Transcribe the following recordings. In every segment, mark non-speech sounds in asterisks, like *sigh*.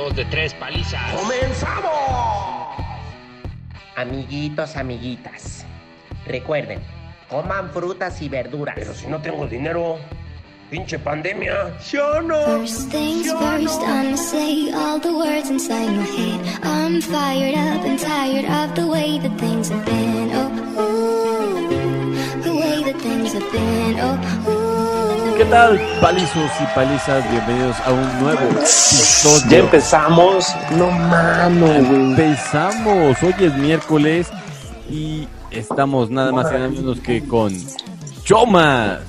dos de tres palizas. ¡Comenzamos! Amiguitos, amiguitas, recuerden, coman frutas y verduras. Pero si no tengo dinero, pinche pandemia. Yo no. First things first, I'ma say all the words inside my head. I'm fired up and tired of the way that things have been. Oh, ooh, the way that things have been. Oh, ooh. ¿Qué tal, palizos y palizas? Bienvenidos a un nuevo episodio. Ya empezamos. No mames, güey. Empezamos. Hoy es miércoles y estamos nada más y nada menos que con Chomas.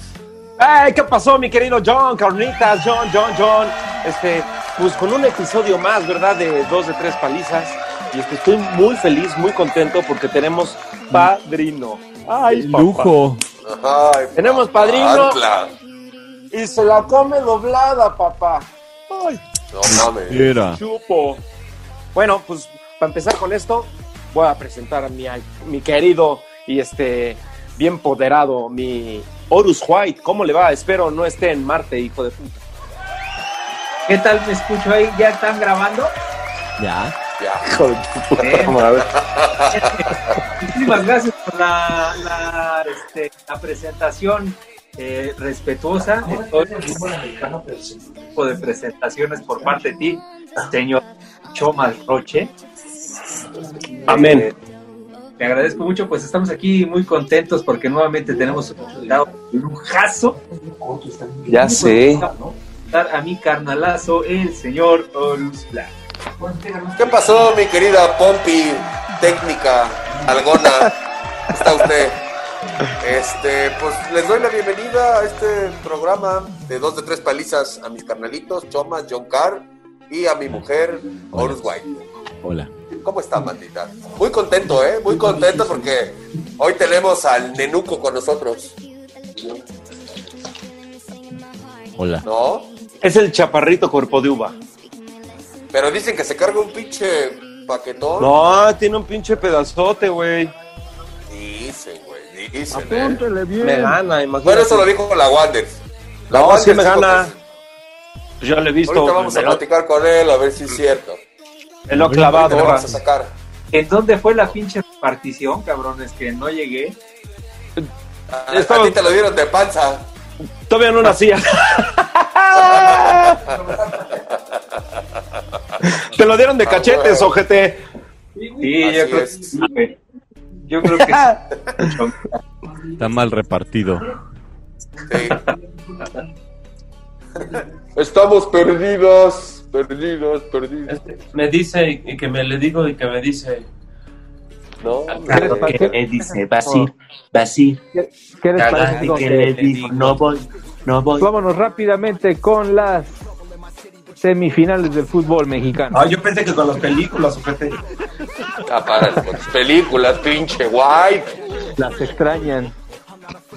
¡Ay, qué pasó, mi querido John! Carnitas, John, John, John. Este, pues con un episodio más, ¿verdad? De dos de tres palizas. Y este, estoy muy feliz, muy contento porque tenemos padrino. ¡Ay, papá. Lujo. Ay, Tenemos padrino. Y se la come doblada, papá. ¡Ay, No mames. Era. chupo! Bueno, pues para empezar con esto, voy a presentar a mi, mi querido y este bien poderado, mi Horus White. ¿Cómo le va? Espero no esté en Marte, hijo de puta. ¿Qué tal me escucho ahí? ¿Ya están grabando? Ya. Ya. Hijo de puta. *laughs* Muchísimas gracias por la, la, este, la presentación eh, respetuosa. Este tipo de presentaciones por parte de ti, señor Chomas Roche. Amén. Eh, te agradezco mucho, pues estamos aquí muy contentos porque nuevamente tenemos un invitado lujazo. Ya sé. A mi carnalazo, el señor Horus Black. ¿Qué pasó, mi querida Pompi, técnica, algona? ¿Está usted? Este, pues les doy la bienvenida a este programa de dos de tres palizas a mis carnalitos, Chomas, John Carr y a mi mujer, Horus White. Hola. ¿Cómo está, maldita? Muy contento, ¿eh? Muy contento porque hoy tenemos al Nenuco con nosotros, Hola. ¿no? Es el chaparrito cuerpo de uva. Pero dicen que se carga un pinche paquetón. No, tiene un pinche pedazote, güey. Dicen, güey, dicen, ¿eh? Me gana, imagínate. Bueno, eso lo dijo la Wander. La No, Wander sí me gana. Pues ya lo he visto. Ahorita vamos a lo, platicar con él a ver si es cierto. me lo clavado. Ahora. vamos a sacar. ¿En dónde fue la pinche partición, cabrones? Que no llegué. A, Estaba- a ti te lo dieron de panza. Todavía no nacía. *laughs* Te lo dieron de Ah, cachetes, ojete. Sí, yo creo, que yo creo que sí. *laughs* Está mal repartido. Sí. Estamos perdidos, perdidos, perdidos. me dice y que me le digo y que me dice No, Claro que me dice Basir, Basir, ¿Qué les parece, cagaste amigos? que le digo, no voy, no voy. Vámonos rápidamente con las semifinales del fútbol mexicano. Ah, yo pensé que con las películas, ojete. Ah, para con tus películas, pinche White. Las extrañan.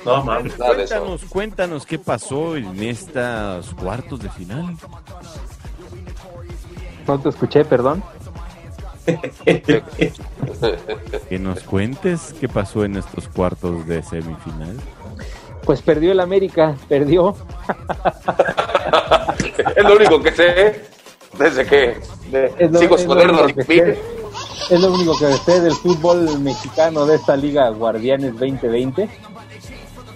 No mames. Cuéntanos, cuéntanos qué pasó en estos cuartos de final. No te escuché, perdón. Que nos cuentes qué pasó en estos cuartos de semifinal. Pues perdió el América, perdió. *laughs* Es lo único que sé desde que de- Es lo- sigo es Es lo único que sé del fútbol mexicano de esta liga Guardianes 2020.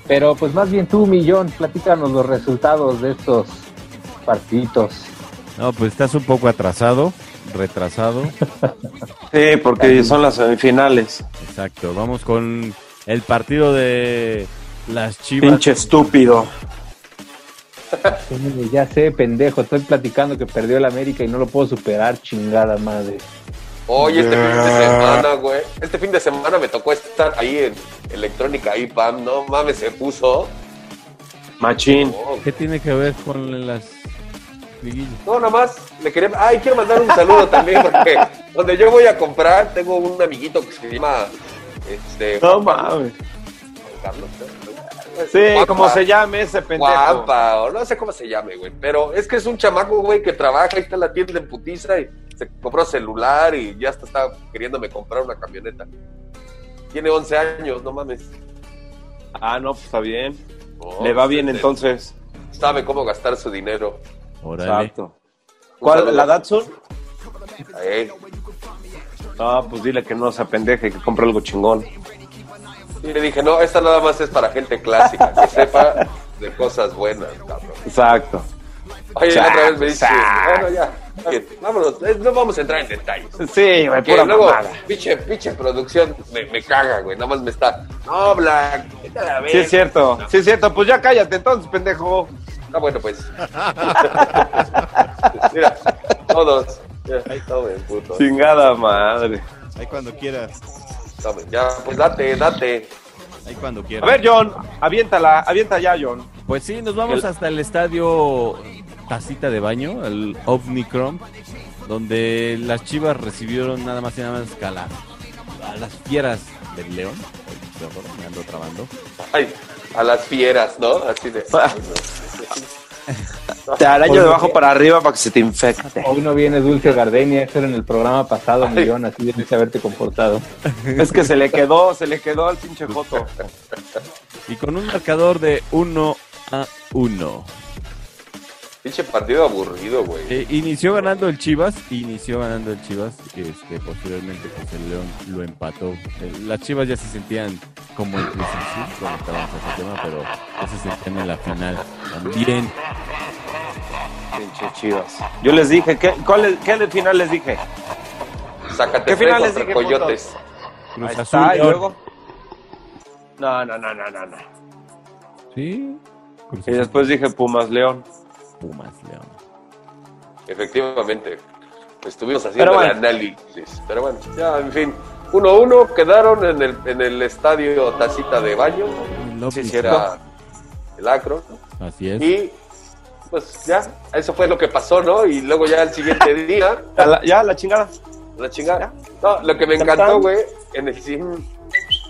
Pero pues más bien tú, Millón, platícanos los resultados de estos partiditos. No, pues estás un poco atrasado, retrasado. *laughs* Sí, porque son las semifinales. Exacto. Vamos con el partido de las Chivas. Pinche estúpido. Sí, *laughs* Ya sé, pendejo, estoy platicando que perdió el América y no lo puedo superar, chingada madre. Oye, este fin de semana, güey. Este fin de semana me tocó estar ahí en Electrónica IPAM. No mames, se puso. Machín. Oh, ¿Qué tiene que ver con las liguillas? No, nada más le quería. Ay, quiero mandar un saludo también porque *laughs* donde yo voy a comprar tengo un amiguito que se llama. Este, No mames. Juan Carlos, ¿no? Sí, Guapa. como se llame ese pendejo. Guapa, o no sé cómo se llame, güey. Pero es que es un chamaco, güey, que trabaja, ahí está en la tienda en putiza y se compró celular y ya hasta está queriéndome comprar una camioneta. Tiene 11 años, no mames. Ah, no, pues está bien. No, Le va bien este, entonces. Sabe cómo gastar su dinero. Órale. Exacto. ¿Cuál? ¿La Datsun? No, pues dile que no se apendeje, que compre algo chingón. Y le dije, no, esta nada más es para gente clásica, que *laughs* sepa de cosas buenas, cabrón. Exacto. Oye, otra vez me dice, bueno, ya, bien, vámonos, eh, no vamos a entrar en detalles. Sí, güey, pura luego, mamada. pinche, pinche producción, me, me caga, güey, nada más me está, no, Black, vete a la Sí, verga". es cierto. Sí, es cierto. Pues ya cállate entonces, pendejo. Ah, bueno, pues. *laughs* Mira, todos. Mira, ahí tomen, puto. Chingada madre. Ahí cuando quieras. Tomen, ya, pues date, date. Ahí cuando A quieras. ver, John, aviéntala, avienta ya, John. Pues sí, nos vamos El- hasta el estadio Tacita de Baño, el Omnicrom, donde las chivas recibieron nada más y nada menos que a, la- a las fieras del León. Ay, me ando trabando. Ay, a las fieras, ¿no? Así de. ay, no. Te araño de abajo para arriba para que se te infecte. Hoy no viene Dulce Gardenia, eso era en el programa pasado, millón, así debiste haberte comportado. Es que se le quedó, se le quedó al pinche Joto. Y con un marcador de 1 a 1. Pinche partido aburrido, güey. Eh, inició ganando el Chivas, inició ganando el Chivas, este, posteriormente pues el León lo empató. Eh, las Chivas ya se sentían como el Cruz cuando estábamos en ese tema, pero ya se sentían en la final también. Pinche chivas. Yo les dije, ¿qué, cuál es- qué final les dije? Sácate ¿Qué finales contra dije, Coyotes. Cruz Ahí Azul, está, y luego. No, no, no, no, no, no. Sí. Cruz Y después dije Pumas León. Pumas, León. Efectivamente. Estuvimos haciendo el análisis. Pero bueno, ya, en fin. 1-1 quedaron en el, en el estadio Tacita de Baño. Sí, sí, Era el Acro. Así es. Y pues ya, eso fue lo que pasó, ¿no? Y luego ya el siguiente día, *laughs* Ya la, ya, la chingada. la chingada. No, lo que me encantó, güey, en el, si-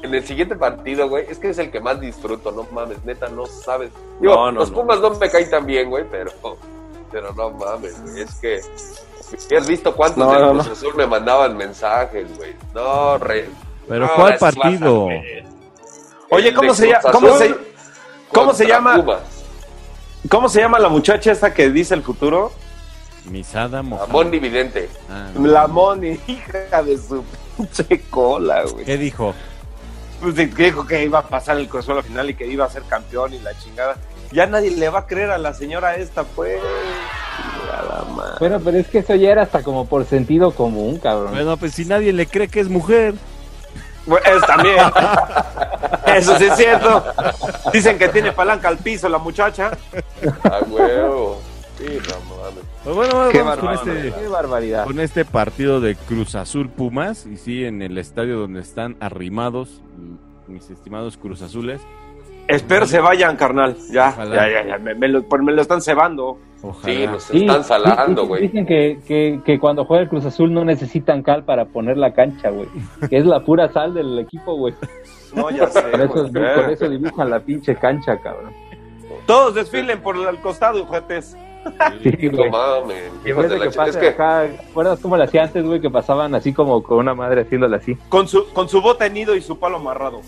en el siguiente partido, güey, es que es el que más disfruto, no mames, neta, no sabes. Digo, No, no, los no. Pumas no. me caen tan bien, güey, pero, pero no mames, güey, es que... ¿Has visto cuántos No, del no, Cruz no. Azul me mandaban mensajes, güey? No, re... Pero no, ¿cuál partido? Oye, ¿cómo se llama? ¿Cómo se, cómo se contra llama? Pumas. ¿Cómo se llama la muchacha esta que dice el futuro? Misada Mohamed. Amón dividente. Ah, La Moni, hija de su pinche cola, güey. ¿Qué dijo? Pues dijo que iba a pasar el consuelo final y que iba a ser campeón y la chingada. Ya nadie le va a creer a la señora esta, pues. Bueno, pero es que eso ya era hasta como por sentido común, cabrón. Bueno, pues si nadie le cree que es mujer. Bueno, es también. *laughs* Eso sí es cierto. Dicen que tiene palanca al piso la muchacha. A huevo. Sí. Pues bueno, vamos Qué con este, Qué barbaridad. con este partido de Cruz Azul Pumas. Y sí, en el estadio donde están arrimados mis estimados Cruz Azules. Espero se vayan, carnal. Ya, Ojalá. ya, ya, ya. Me, me lo, pues me lo están cebando. Ojalá. Sí, Sí, están salando, güey. Dicen que, que, que cuando juega el Cruz Azul no necesitan cal para poner la cancha, güey. Que es la pura sal del equipo, güey. No, ya sé. Por eso, güey. por eso dibujan la pinche cancha, cabrón. Todos desfilen por el costado, ojetes. Sí, No mames. En que Es que acá, ¿recuerdas cómo le hacía antes, güey? Que pasaban así como con una madre haciéndole así. Con su, con su bota nido y su palo amarrado.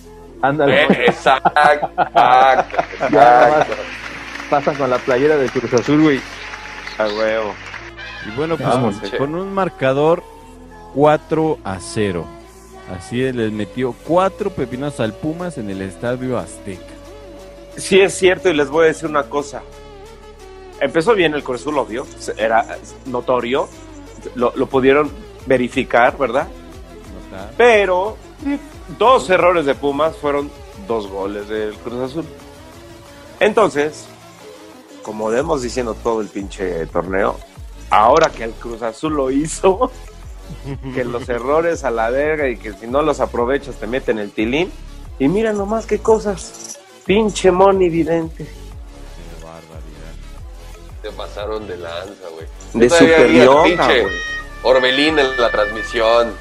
Ándale, Eh, Exacto, *laughs* pasan con la playera de Cruz Azul, güey. A huevo. Y bueno, pues Vamos, con- un marcador 4 a 0. Así es, les metió cuatro pepinos al Pumas en el estadio Azteca. Sí es cierto y les voy a decir una cosa. Empezó bien el Cruz Azul, obvio. Era notorio. Lo, lo pudieron verificar, ¿verdad? Pero dos errores de Pumas fueron dos goles del Cruz Azul. Entonces, como vemos diciendo todo el pinche torneo, ahora que el Cruz Azul lo hizo, *laughs* que los errores a la verga y que si no los aprovechas te meten el tilín. Y mira nomás qué cosas. Pinche Moni vidente. Se pasaron de lanza, güey. De güey. Orbelín en la transmisión.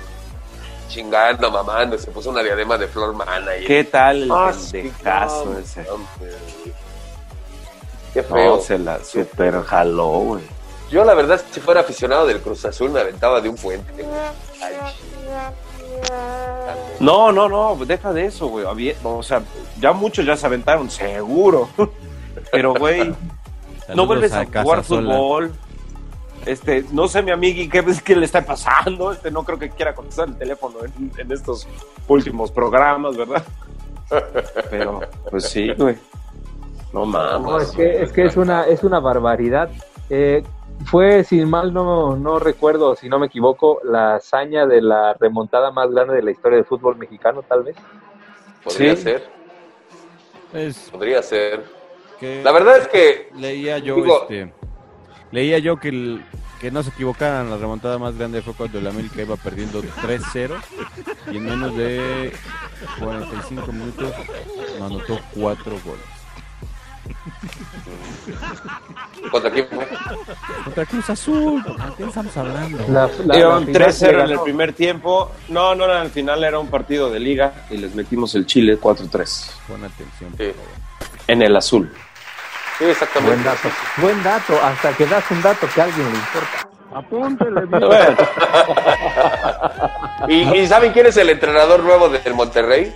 Chingando, mamando. Se puso una diadema de Flor Mana. y- ¿Qué tal el Ah, pendejazo sí, ese? Qué feo. No, se la super jaló, güey. Yo, la verdad, si fuera aficionado del Cruz Azul, me aventaba de un puente, güey. Ay. No, no, no, deja de eso, güey. O sea, ya muchos ya se aventaron, seguro. *laughs* Pero, güey, no vuelves a, jugar Sola. fútbol. Este, no sé, mi amigui, ¿qué, *laughs* qué le está pasando? Este, no creo que quiera contestar el teléfono en, en estos últimos programas, ¿verdad? *laughs* Pero, pues sí, güey. No mames. No, es que es, que es una, es una barbaridad. Eh, fue, si mal no, no recuerdo, si no me equivoco, la hazaña de la remontada más grande de la historia del fútbol mexicano, tal vez. Podría Sí. ser, Es podría ser. Que La verdad es que leía yo, Digo- este, leía yo que, el- que no se equivocaran, la remontada más grande fue cuando el América iba perdiendo 3-0 y en menos de 45 minutos anotó 4 goles. contra quién fue. Contra Cruz Azul, ¿de qué estamos hablando? La, la- la final 3-0 le en el primer tiempo. No, no, al final era un partido de liga y les metimos el Chile 4-3 Pon atención. Sí, en el azul. Sí, exactamente. Buen dato. Buen dato, hasta que das un dato que a alguien le importa. Apúntele. Bueno, *laughs* ¿Y, y saben quién es el entrenador nuevo del Monterrey?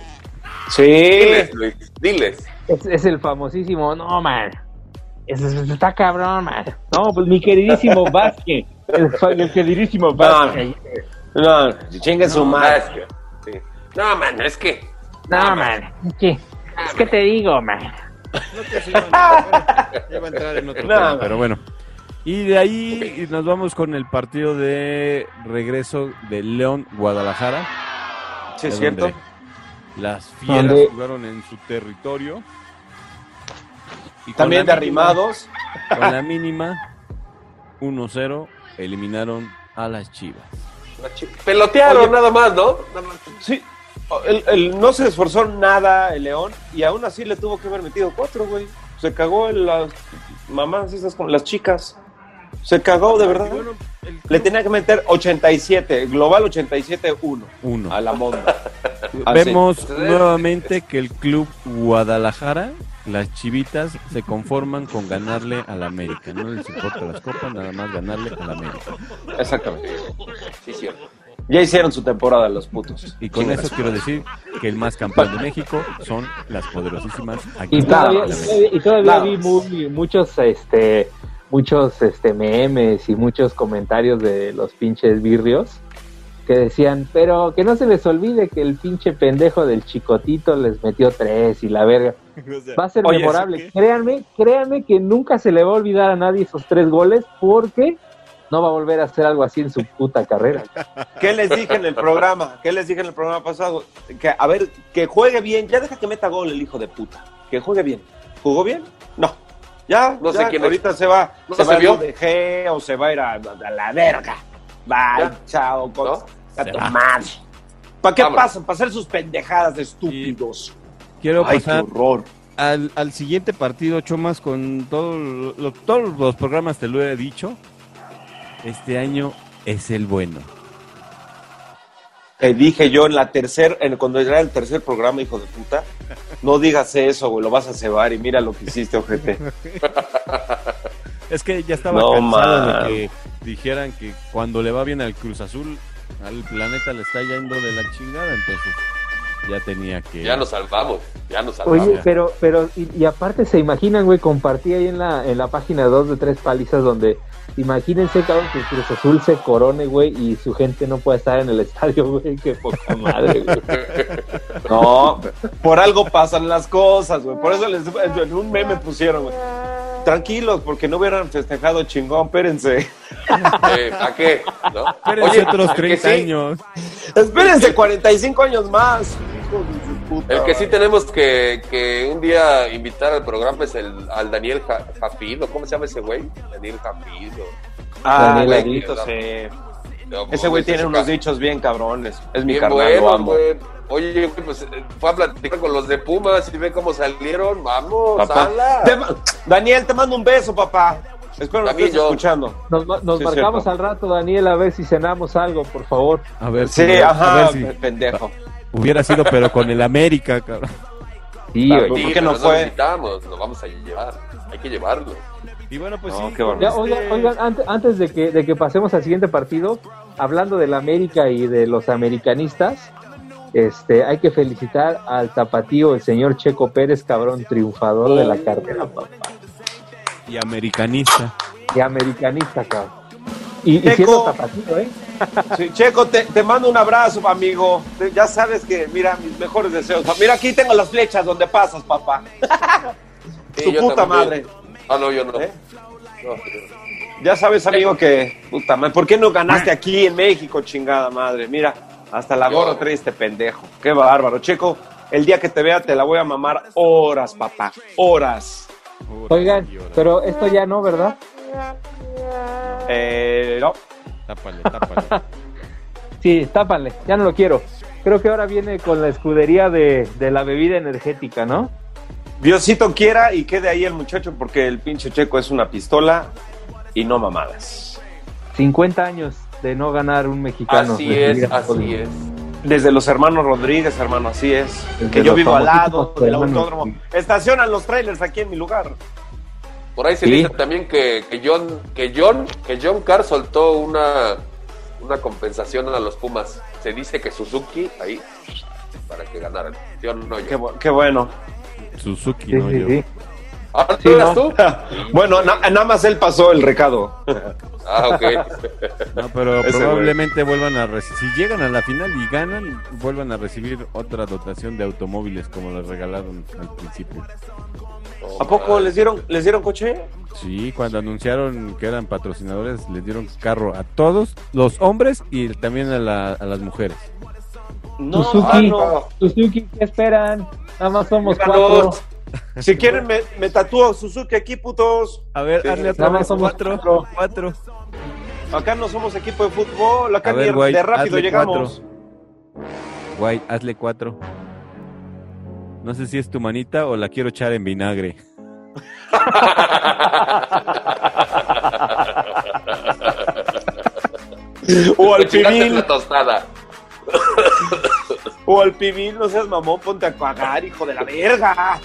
sí, Diles, Luis, diles. Es, es el famosísimo, no, man. Es, es- está cabrón, man. No, pues mi queridísimo *laughs* Vázquez. El, queridísimo Vázquez. no, chingue su Ah, madre. sí. No, man, es que No, man. Es que, es que te digo, man. Ya va a entrar en otro No, tema, no. pero bueno. Y de ahí nos vamos con el partido de regreso de León Guadalajara. Sí, es cierto. Las fieras jugaron en su territorio. Y También de mínima- arrimados. Con la mínima 1-0 eliminaron a las Chivas. la chi- pelotearon Oye. nada más, ¿no? Nada más. Sí, el, el- no se esforzó nada el León y aún así le tuvo que haber metido cuatro, güey. Se cagó en las mamás esas con las chicas. Se cagó de verdad. Y bueno, el Le tenía que meter 87, global 87-1 uno. a la monda. *laughs* Vemos nuevamente que el club Guadalajara, las chivitas, se conforman con ganarle al América. No les importa las copas, nada más ganarle al América. Exactamente. Sí, cierto. Ya hicieron su temporada los putos. Y con Chingas. eso quiero decir que el más campeón de México son las poderosísimas Y Águilas todavía, del y todavía- y todavía vi muy- muchos, este, muchos, este, memes y muchos comentarios de los pinches birrios que decían, pero que no se les olvide que el pinche pendejo del chicotito les metió tres y la verga. *laughs* Va a ser Oye, memorable. Créanme, créanme que nunca se le va a olvidar a nadie esos tres goles porque no va a volver a hacer algo así en su puta carrera. *laughs* ¿Qué les dije en el programa? ¿Qué les dije en el programa pasado? Que, a ver, que juegue bien. Ya deja que meta gol el hijo de puta. Que juegue bien. ¿Jugó bien? No. Ya, No sé ya, quién es. ahorita se va, ¿No se se va a vio? ir de G o se va a ir a, a la verga. Bye, Ya. chao, con ¿No? a madre. ¿Para qué Vámonos. pasan? Para hacer sus pendejadas de estúpidos. Quiero Ay, qué pasar horror. al, al siguiente partido, Chomas, con todo lo- todos los programas te lo he dicho. Este año es el bueno. Te dije yo en la tercer, en, cuando era el tercer programa, hijo de puta, no digas eso, güey, lo vas a cebar y mira lo que hiciste, ojete. Es que ya estaba No, cansado man. de que dijeran que cuando le va bien al Cruz Azul, al planeta le está yendo de la chingada, entonces ya tenía que... Ya nos salvamos, ya nos salvamos. Oye, pero, pero, y, y aparte se imaginan, güey, compartí ahí en la, en la página 2 de tres palizas donde imagínense, cabrón, que el Cruz Azul se corone, güey, y su gente no puede estar en el estadio, *laughs* güey, qué poca madre, güey. No, por algo pasan las cosas, güey. Por eso les, en un meme pusieron, güey. Tranquilos, porque no hubieran festejado chingón, espérense. Eh, ¿A qué? ¿No? Espérense otros el que 30 sí- años. Espérense 45 años más. Hijos de su puta El que sí tenemos que, que un día invitar al programa es el, al Daniel Ja- Jafid, ¿o cómo se llama ese güey? Daniel Jafid. o- Ah, Daniel sí. no, Ese güey tiene unos dichos bien cabrones. Es mi bien carnal, lo buenos, amo. güey. Oye, güey, pues eh, fue a platicar con los de Pumas y ve cómo salieron. Vamos. Te ma- Daniel, te mando un beso, papá. Espero que estés yo. escuchando. Nos, ma- nos Sí, marcamos cierto. al rato, Daniel, a ver si cenamos algo, por favor. A ver Sí, si- a ajá, ver si pendejo. Hubiera sido, pero con el América, cabrón. Sí, güey. ¿por qué no fue? lo vamos a llevar. Hay que llevarlo. Y bueno, pues No, sí, Ya, este- oigan, oigan, antes, antes de, que, de que pasemos al siguiente partido, hablando del América y de los americanistas, este, hay que felicitar al tapatío, el señor Checo Pérez, cabrón, triunfador de la carrera, papá. y americanista. Y americanista, cabrón. Y, y Checo. siendo tapatío, ¿eh? *laughs* Sí, Checo, te, te mando un abrazo, amigo. Ya sabes que, mira, mis mejores deseos. Mira, aquí tengo las flechas donde pasas, papá. *laughs* Sí, Tu puta también. madre. Ah, no, yo no. ¿Eh? No, Ya sabes, amigo, que, puta madre, ¿por qué no ganaste aquí en México, chingada madre? Mira, hasta la gorra trae este pendejo. Qué bárbaro. Checo, el día que te vea te la voy a mamar horas, papá. Horas. Oigan, pero esto ya no, ¿verdad? Eh, no. Tápale, tápale. *laughs* Sí, tápale, ya no lo quiero. Creo que ahora viene con la escudería de, de la bebida energética, ¿no? Diosito quiera y quede ahí el muchacho porque el pinche Checo es una pistola y no mamadas. 50 años de no ganar un mexicano. Así es, así es. Desde los hermanos Rodríguez, hermano, así es. Desde que yo vivo al lado del hermanos autódromo. Estacionan los trailers aquí en mi lugar. Por ahí se Sí. dice también que, que John, que John, que John Carr soltó una, una compensación a los Pumas. Se dice que Suzuki ahí para que ganaran. ¿Sí o no, yo? Qué, bu- qué bueno. Suzuki, Sí, no sí, yo. Ah, ¿no Sí, eras no. tú? *laughs* bueno, na- nada más él pasó el recado. Ah, ok. *laughs* No, pero Ese probablemente vuelvan a recibir. Si llegan a la final y ganan, vuelvan a recibir otra dotación de automóviles como les regalaron al principio. ¿A poco les dieron, les dieron coche? Sí, cuando anunciaron que eran patrocinadores, les dieron carro a todos, los hombres y también a, la- a las mujeres. No, Suzuki, ah, no. Suzuki, ¿qué esperan? Nada más somos cuatro. Si quieren, me, me tatúo Suzuki aquí, putos. A ver, Sí. hazle otra vez somos cuatro, cuatro. cuatro. Acá no somos equipo de fútbol, acá ni ver, de rápido hazle llegamos. White, hazle cuatro. No sé si es tu manita o la quiero echar en vinagre. *laughs* O al pibil, la tostada. O al pibil, no seas mamón, ponte a cagar, hijo de la verga.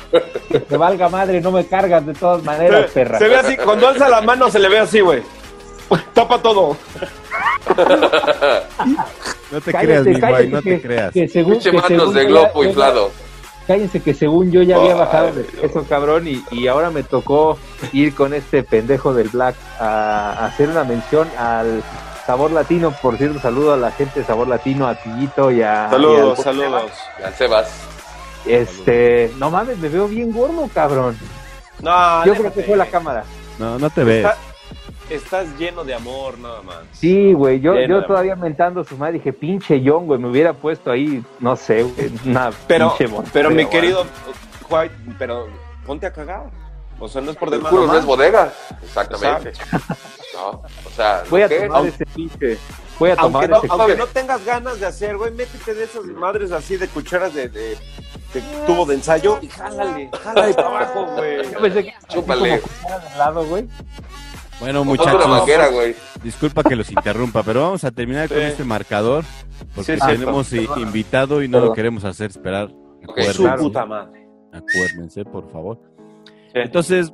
Que te valga madre, no me cargas de todas maneras, perra. Se ve así, cuando alza la mano se le ve así, güey. Tapa todo. No te Cállate, creas, mi guay, no que- te creas. Que según, Pinche que manos según de yo globo ya- inflado. Cállense que según yo ya había bajado de peso, cabrón, y, y ahora me tocó ir con este pendejo del Black a, a hacer una mención al Sabor Latino. Por cierto, saludo a la gente de Sabor Latino, a Tillito y a... Saludos, y al- saludos. Al Sebas. Este, no mames, me veo bien gordo, cabrón. No, Yo creo que fue la cámara. No, no te ves. Está- estás lleno de amor, nada más. Sí, güey, yo, Lleno yo todavía mentando a su madre dije, pinche John, güey, me hubiera puesto ahí, no sé, güey, una Pero, pinche bombea, pero mi querido White, pero ponte a cagar. O sea, no es por El demás. culo no es bodega. Exactamente. No, o sea, Voy a ¿qué? tomar ese pinche, voy a tomar Aunque no, ese aunque no tengas ganas de hacer, güey, métete de esas madres así de cucharas de, de, de tubo de ensayo y jálale, jálale para abajo, güey. Yo pensé que así Chúpale. como cuchara de lado, güey. Bueno, muchachos, disculpa que los interrumpa, pero vamos a terminar con este marcador porque Sí, sí. tenemos i- invitado y no lo queremos hacer esperar. Ok. Su puta madre. acuérdense, por favor. Sí. Entonces,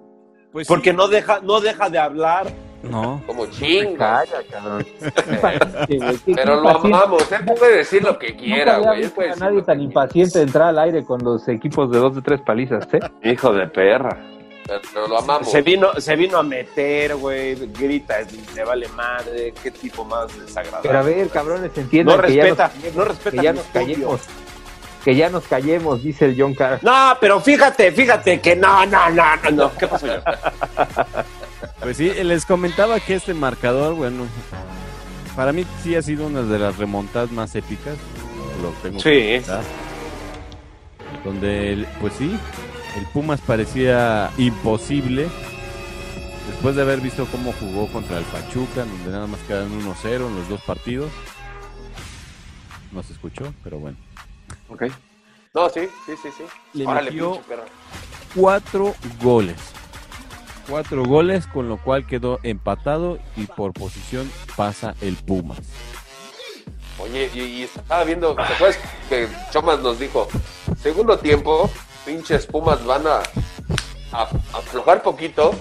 pues Porque no deja, no deja de hablar. no. Como chingo. Calla, cabrón. *laughs* Pero lo amamos. Él puede decir lo que quiera, güey. Visto puede nadie tan impaciente de entrar al aire con los equipos de dos de tres palizas, ¿eh? Hijo de perra. Pero lo amamos. Se vino, se vino a meter, güey, grita, le vale madre, qué tipo más desagradable. Pero a ver, cabrones, entiendan no que, ya respeta, nos, no respeta que ya nos callemos. Que ya nos callemos, dice el John Carr. No, pero fíjate, fíjate que no, no, no, no, no. ¿Qué pasó yo? Pues sí, les comentaba que este marcador, bueno, para mí sí ha sido una de las remontadas más épicas. Lo tengo Sí. que comentar. Donde, el- pues sí, el Pumas parecía imposible. Después de haber visto cómo jugó contra el Pachuca, donde nada más quedan 1-0 en los dos partidos. No se escuchó, pero bueno. Ok. No, sí, sí, sí, sí. Le Órale, metió- cuatro goles. Cuatro goles, con lo cual quedó empatado y por posición pasa el Pumas. Oye, y, y estaba viendo, ¿te acuerdas que Chomas nos dijo, segundo tiempo, pinches Pumas van a, a, a aflojar poquito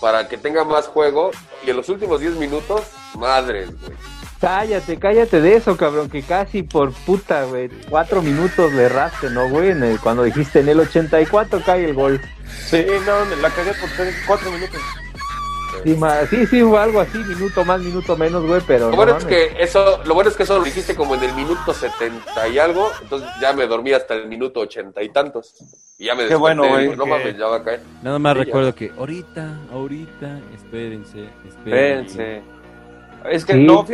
para que tenga más juego y en los últimos 10 minutos, madres, güey. Cállate, cállate de eso, cabrón, que casi por puta, güey, cuatro minutos le erraste, ¿no, güey? En el- cuando dijiste en el 84 cae el gol. Sí, no, me la cagué por tres, cuatro minutos. Sí, ma- sí, sí, hubo algo así, minuto más, minuto menos, güey, pero. Lo no bueno, es que eso, lo bueno es que eso lo dijiste como en el minuto 70 y algo, entonces ya me dormí hasta el minuto ochenta y tantos. Y ya me Qué bueno, güey, No que- mames, ya va a caer. Nada más Sí, ya. recuerdo que ahorita, ahorita, espérense, espérense. Espérense. Es que Sí. no,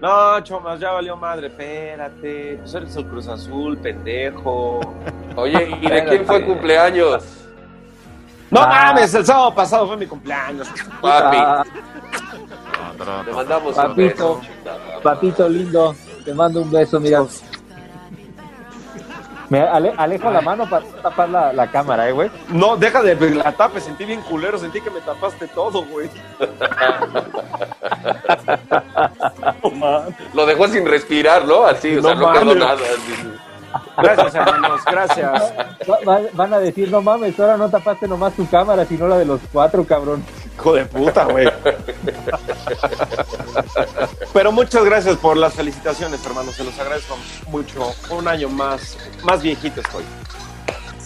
no, Chomas, ya valió madre, espérate. Pues eres el Cruz Azul, pendejo. *laughs* Oye, ¿y de quién fue cumpleaños? No Ah. mames, el sábado pasado fue mi cumpleaños. Papi, te mandamos un Papito. beso. papito lindo, te mando un beso, mira. Me ale- alejo la mano para tapar la, la cámara, eh, güey. No, deja de la tape, sentí bien culero, sentí que me tapaste todo, güey. *laughs* No. Lo dejó sin respirar, ¿no? Así, o sea, No no quedó mames. nada. así. Gracias, hermanos, gracias. Va- va- van a decir, no mames, ahora no tapaste nomás tu cámara, sino la de los cuatro, cabrón. Hijo de puta, güey. Pero muchas gracias por las felicitaciones, hermanos. Se los agradezco mucho. Un año más, más viejito estoy.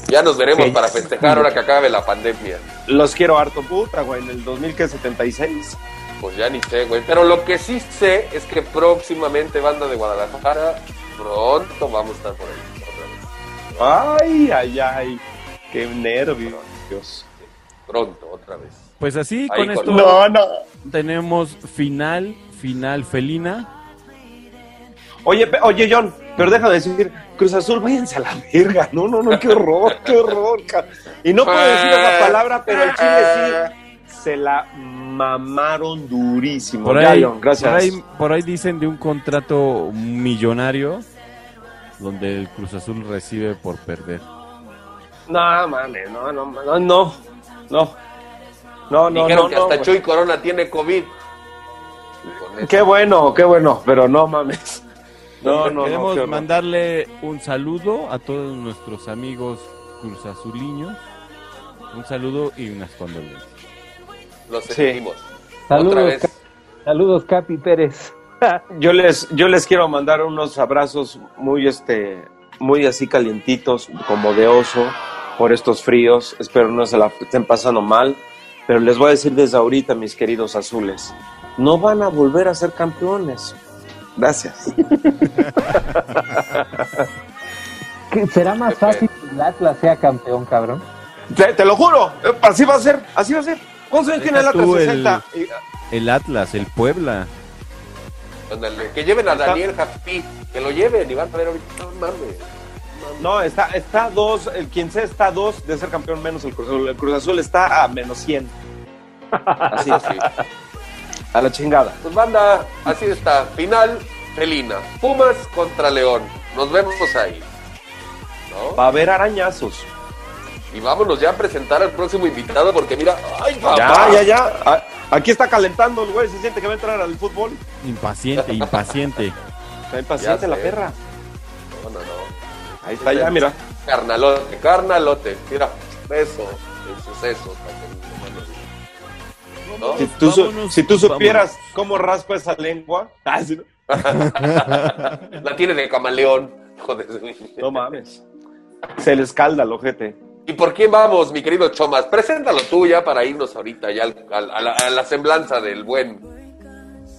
Ya nos veremos Sí. para festejar ahora que acabe la pandemia. Los quiero harto puta, güey. En el 2076. Pues ya ni sé, güey. Pero lo que sí sé es que próximamente Banda de Guadalajara, pronto vamos a estar por ahí. Ay, ay, ay. Qué nervios. Pronto, otra vez. Pues así, Ahí con con- esto No, no. tenemos final, final felina. Oye, pe- oye, John, pero deja de decir, Cruz Azul, váyanse a la verga. No, no, no, qué horror, qué horror. Y no puedo decir esa palabra, pero el Chile sí se la mamaron durísimo. Por Ya, ahí, John, gracias. por ahí, por ahí dicen de un contrato millonario donde el Cruz Azul recibe por perder. No, mames, no, no, no, no, no. No, no, Dijeron no, que hasta. Chuy Corona tiene COVID. Qué bueno, qué bueno, pero no mames. No, no, no. Queremos mandarle un saludo a todos nuestros amigos Cruz Azuliños. Un saludo y unas condolencias. Lo Sí. sentimos. Otra Saludos, vez. Ca- saludos, Capi Pérez. *laughs* Yo les, yo les quiero mandar unos abrazos muy, este, muy así calientitos, como de oso, por estos fríos. Espero no se la estén pasando mal. Pero les voy a decir desde ahorita, mis queridos azules, no van a volver a ser campeones. Gracias. *laughs* ¿Qué- ¿Será más fácil que el Atlas sea campeón, cabrón? Te, te lo juro, eh, así va a ser, así va a ser. ¿Cuántos años tiene el Atlas? tú el- 60. Y- El Atlas, el Puebla. Ándale, Que lleven a Daniel Japi. Que lo lleven y van a ver ahorita. No mames. No, está, está a dos, el quien sea está a dos de ser campeón menos el Cruz Azul. El Cruz Azul está a menos 100. Así, Sí. *laughs* a la chingada. Pues banda, así está. Final, felina. Pumas contra León. Nos vemos ahí. ¿No? Va a haber arañazos. Y vámonos ya a presentar al próximo invitado porque mira, ay Ya, papá. ya, ya. A- Aquí está calentando el güey, se siente que va a entrar al fútbol. Impaciente, impaciente. Está impaciente la perra. No, no, no. Ahí está ya, mira. Carnalote, carnalote. Mira, beso en sus sesos. ¿No? Si tú, Vámonos, si tú vámonos. supieras cómo raspa esa lengua. *laughs* Ah, sí, ¿no? La tiene de camaleón. Joder. No mames. Se le escalda el ojete. ¿Y por quién vamos, mi querido Chomas? Preséntalo tú ya para irnos ahorita ya al- al- a, la, a la semblanza del buen.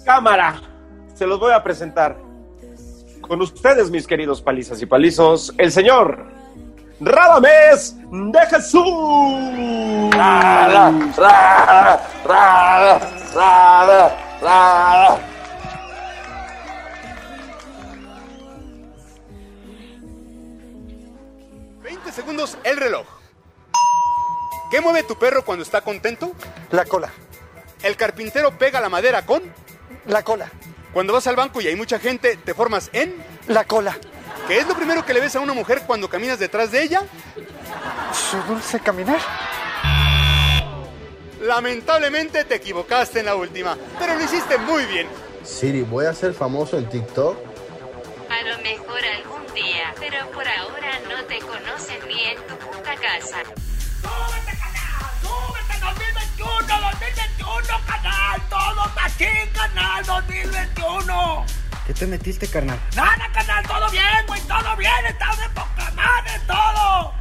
Cámara. Se los voy a presentar. Con ustedes, mis queridos palizas y palizos, el señor Radamés de Jesús. ¡Rada! ¡Rada! ¡Rada! ¡Rada! ¡Rada! Segundos el reloj. ¿Qué mueve tu perro cuando está contento? La cola. El carpintero pega la madera con. La cola. Cuando vas al banco y hay mucha gente, te formas en. La cola. ¿Qué es lo primero que le ves a una mujer cuando caminas detrás de ella? Su dulce caminar. Lamentablemente te equivocaste en la última, pero lo hiciste muy bien. Siri, voy a ser famoso en TikTok. A lo mejor algún día, pero por ahora no te conocen ni en tu puta casa. ¡Súbete, canal! ¡Súbete 2021! ¡2021, canal! ¡Todo machín, canal 2021! ¿Qué te metiste, carnal? ¡Nada, canal! ¡Todo bien, güey! ¡Todo bien! ¡Estamos de poca madre, todo!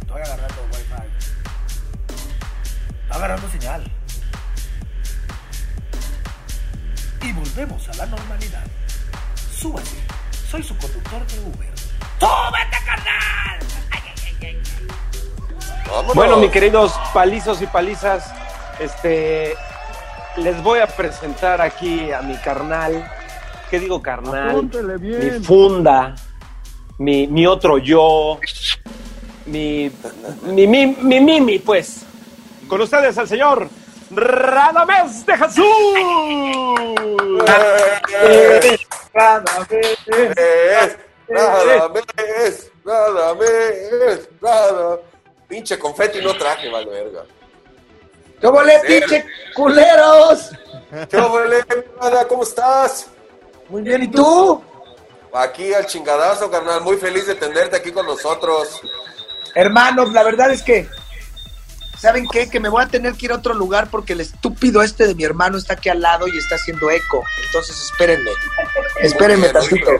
Estoy agarrando wifi. agarrando señal. Y volvemos a la normalidad. Súbase, soy su conductor de Uber. ¡Súbete, carnal! Ay, ay, ay, ay. Vámonos. Bueno, mis queridos palizos y palizas, este, les voy a presentar aquí a mi carnal. ¿Qué digo carnal? Bien. Mi funda, mi, mi otro yo, mi, mi, mi, mi mimi, pues. Con ustedes el señor Radamés de Jesús. Eh, Cada vez. es, nada mes, nada mes, nada. Pinche confeti no traje, vale verga. ¿Cómo le, pinche culeros? ¿Qué huele, nada? ¿Cómo estás? Muy bien, ¿y tú? Aquí al chingadazo, carnal. Muy feliz de tenerte aquí con nosotros. Hermanos, la verdad es que, ¿saben qué? Que me voy a tener que ir a otro lugar porque el estúpido este de mi hermano está aquí al lado y está haciendo eco. Entonces, espérenme. Espérenme No tantito.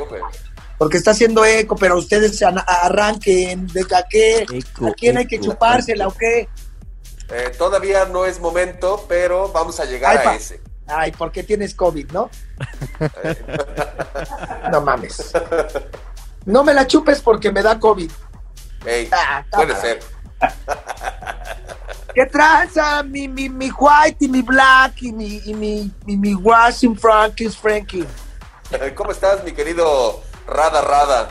Porque está haciendo eco, pero ustedes arranquen. ¿De a qué? Eco, ¿A quién hay que eco, chupársela o qué? Eh, todavía no es momento, pero vamos a llegar Ay, a ese. Ay, porque tienes COVID, ¿no? No mames. No me la chupes porque me da COVID. Ey, Ah, puede ser. ¿Qué tranza? Mi, mi, mi white y mi black y mi, y mi, y mi Washington Frankis Frankie. *laughs* ¿Cómo estás, mi querido Rada Rada?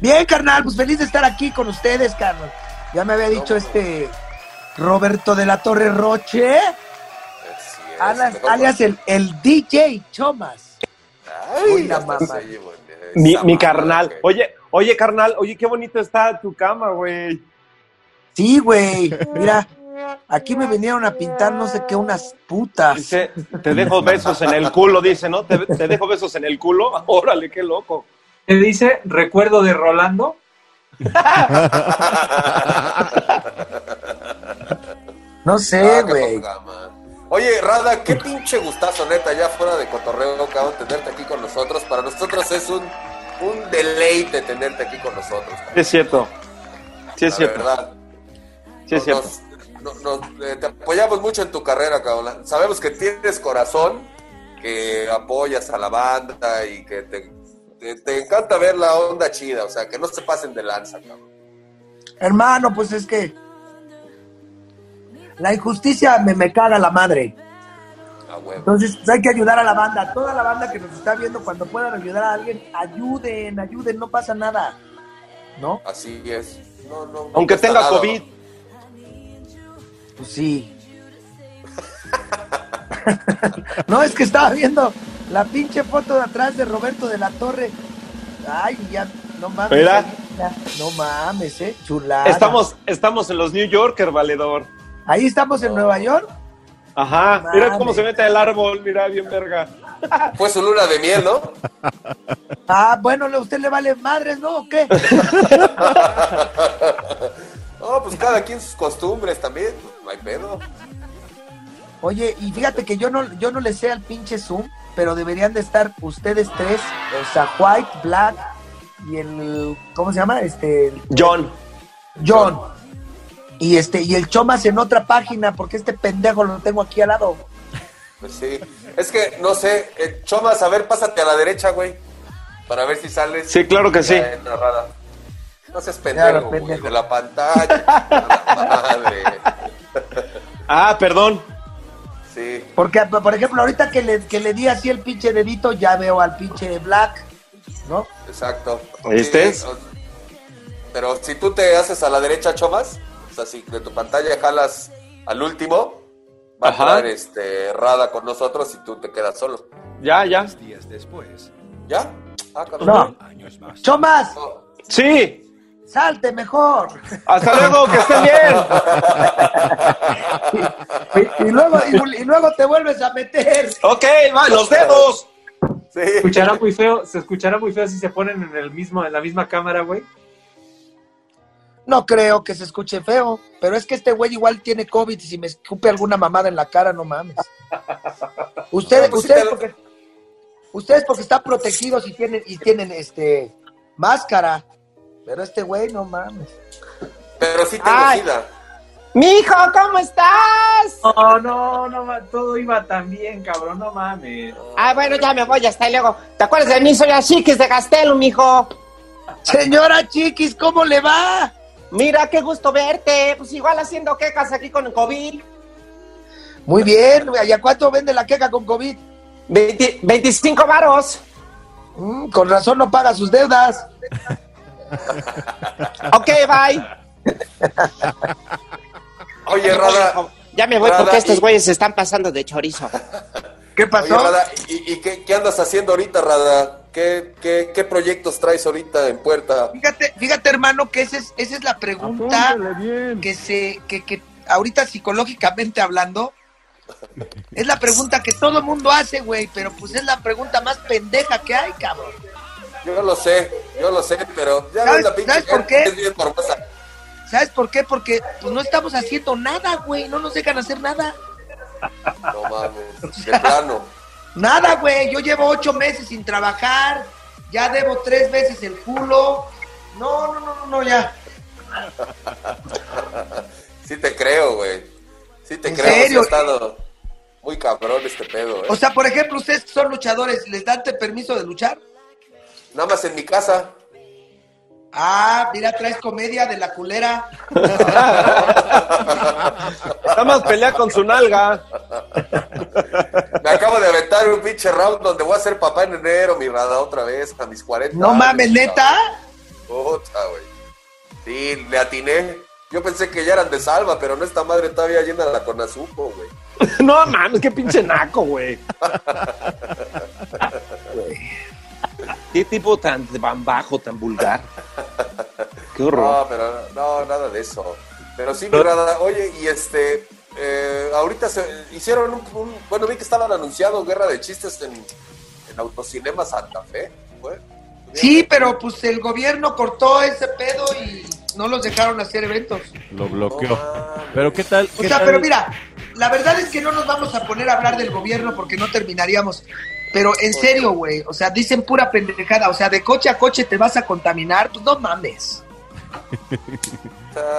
Bien, carnal, pues feliz de estar aquí con ustedes, carnal. Ya me había dicho este Roberto de la Torre Roche, es, alias, el, el DJ Chomas. Ay, Uy, la mamá. Mi, mi carnal. Oye, oye, carnal, oye, qué bonito está tu cama, güey. Sí, güey. Mira, aquí me vinieron a pintar no sé qué, unas putas. Dice, te dejo besos en el culo, dice, ¿no? Te, te dejo besos en el culo. *laughs* Órale, qué loco. ¿Qué dice? Recuerdo de Rolando. *laughs* No sé, Ah, güey. Oye, Rada, qué pinche gustazo, neta, ya fuera de cotorreo, cabrón, tenerte aquí con nosotros. Para nosotros es un, un deleite tenerte aquí con nosotros. Sí, es cierto. Sí, es la cierto. verdad. Sí, es cierto. Nos, nos- nos- eh, te apoyamos mucho en tu carrera, cabrón. Sabemos que tienes corazón, que apoyas a la banda y que te, te- te encanta ver la onda chida, o sea, que no se pasen de lanza, cabrón. Hermano, pues es que la injusticia me, me caga la madre. Entonces pues, hay que ayudar a la banda, toda la banda que nos está viendo, cuando puedan ayudar a alguien, ayuden, ayuden, no pasa nada. ¿No? Así es. No, no, no Aunque tenga nada, COVID. Pues sí. *laughs* no, es que estaba viendo la pinche foto de atrás de Roberto de la Torre. Ay, ya, no mames. Mira. No mames, eh, chulada. Estamos, estamos en los New Yorker, valedor. Ahí estamos en Nueva York. Ajá. Mira cómo se mete el árbol, mira, bien verga. *laughs* Fue su luna de miel, ¿no? Ah, bueno, ¿a usted le vale madres, no? ¿O qué? *laughs* No, pues cada quien sus costumbres también, no hay pedo. Oye, y fíjate que yo no, yo no le sé al pinche Zoom, pero deberían de estar ustedes tres, o sea, White, Black y el, ¿cómo se llama? Este, el- John. John. Y este, y el Chomas en otra página, porque este pendejo lo tengo aquí al lado. Pues sí. Es que, no sé, eh, Chomas, a ver, pásate a la derecha, güey. Para ver si sales. Sí, claro que sí. Narrada. No seas pendejo, güey, de la pantalla. *laughs* La madre. Ah, perdón. Sí. Porque, por ejemplo, ahorita que le, que le di así el pinche dedito, ya veo al pinche Black, ¿no? Exacto. ¿Viste? Sí, pero si tú te haces a la derecha, Chomas, o sea, si de tu pantalla jalas al último, va Ajá. a estar este, Rada con nosotros y tú te quedas solo. Ya, ya. Días después, ¿Ya? Ah. No. años más. Chomas, No. Sí. Salte mejor. Hasta luego, que estén bien. *laughs* Y, y luego, y, y luego te vuelves a meter. Ok, va, los dedos. Sí. Se escuchará muy feo, se escuchará muy feo si se ponen en el mismo, en la misma cámara, güey. No creo que se escuche feo, pero es que este güey igual tiene COVID y si me escupe alguna mamada en la cara, no mames. Ustedes, No, pues ustedes, te- porque, ustedes porque están protegidos y tienen, y tienen este máscara, pero este güey no mames. Pero sí tengo Ay. sida. Mijo, ¿cómo estás? No, no, no, todo iba tan bien, cabrón, no mames. Ah, bueno, ya me voy, hasta luego. ¿Te acuerdas de mí? Soy la chiquis de Castelo, mijo. Señora Chiquis, ¿cómo le va? Mira, qué gusto verte. Pues igual haciendo quecas aquí con el COVID. Muy bien, ¿y a cuánto vende la queca con COVID? 20 25 varos. Mm, con razón no paga sus deudas. *laughs* Ok, bye. Oye, Rada. Ya me voy Rada, porque estos y- güeyes se están pasando de chorizo. *laughs* ¿Qué Oye, Rada, ¿y, y qué, qué andas haciendo ahorita, Rada? ¿Qué, qué, qué proyectos traes ahorita en puerta? Fíjate, fíjate, hermano, que esa es, esa es la pregunta que se, que, que ahorita psicológicamente hablando, es la pregunta que todo el mundo hace, güey, pero pues es la pregunta más pendeja que hay, cabrón. Yo lo sé, yo lo sé, pero ya ¿Sabes- ves la pinche sabes por qué? Es bien morbosa. ¿Sabes por qué? Porque pues no estamos haciendo nada, güey, no nos dejan hacer nada. No mames, de plano. *laughs* Nada, güey, yo llevo ocho meses sin trabajar, ya debo tres veces el culo. No, no, no, no, no, ya. *laughs* Sí te creo, güey. Sí te ¿En creo, serio? ha estado muy cabrón este pedo, ¿eh? O sea, por ejemplo, ustedes que son luchadores, ¿les dan permiso de luchar? Nada más en mi casa. Ah, mira, traes comedia de la culera. Nada más pelea con su nalga. Me acabo de aventar un pinche round donde voy a ser papá en enero, mi rada, otra vez, a mis 40 No años, mames, neta. Puta, güey. Sí, le atiné. Yo pensé que ya eran de salva, pero no esta madre todavía llena la con azuco, güey. *laughs* No mames, qué pinche naco, güey. Qué tipo tan tan bajo, tan vulgar. Qué horror. No, pero no, nada de eso. Pero sí, mi rada, oye, y este, eh, ahorita se hicieron un, un- bueno, vi que estaban anunciados Guerra de Chistes en, en Autocinema Santa Fe, güey. Sí, pero pues el gobierno cortó ese pedo y no los dejaron hacer eventos. Lo bloqueó. Pero ¿qué tal? O qué sea, tal? pero mira, la verdad es que no nos vamos a poner a hablar del gobierno porque no terminaríamos. Pero en serio, güey, o sea, dicen pura pendejada. O sea, de coche a coche te vas a contaminar, pues no mames. *laughs*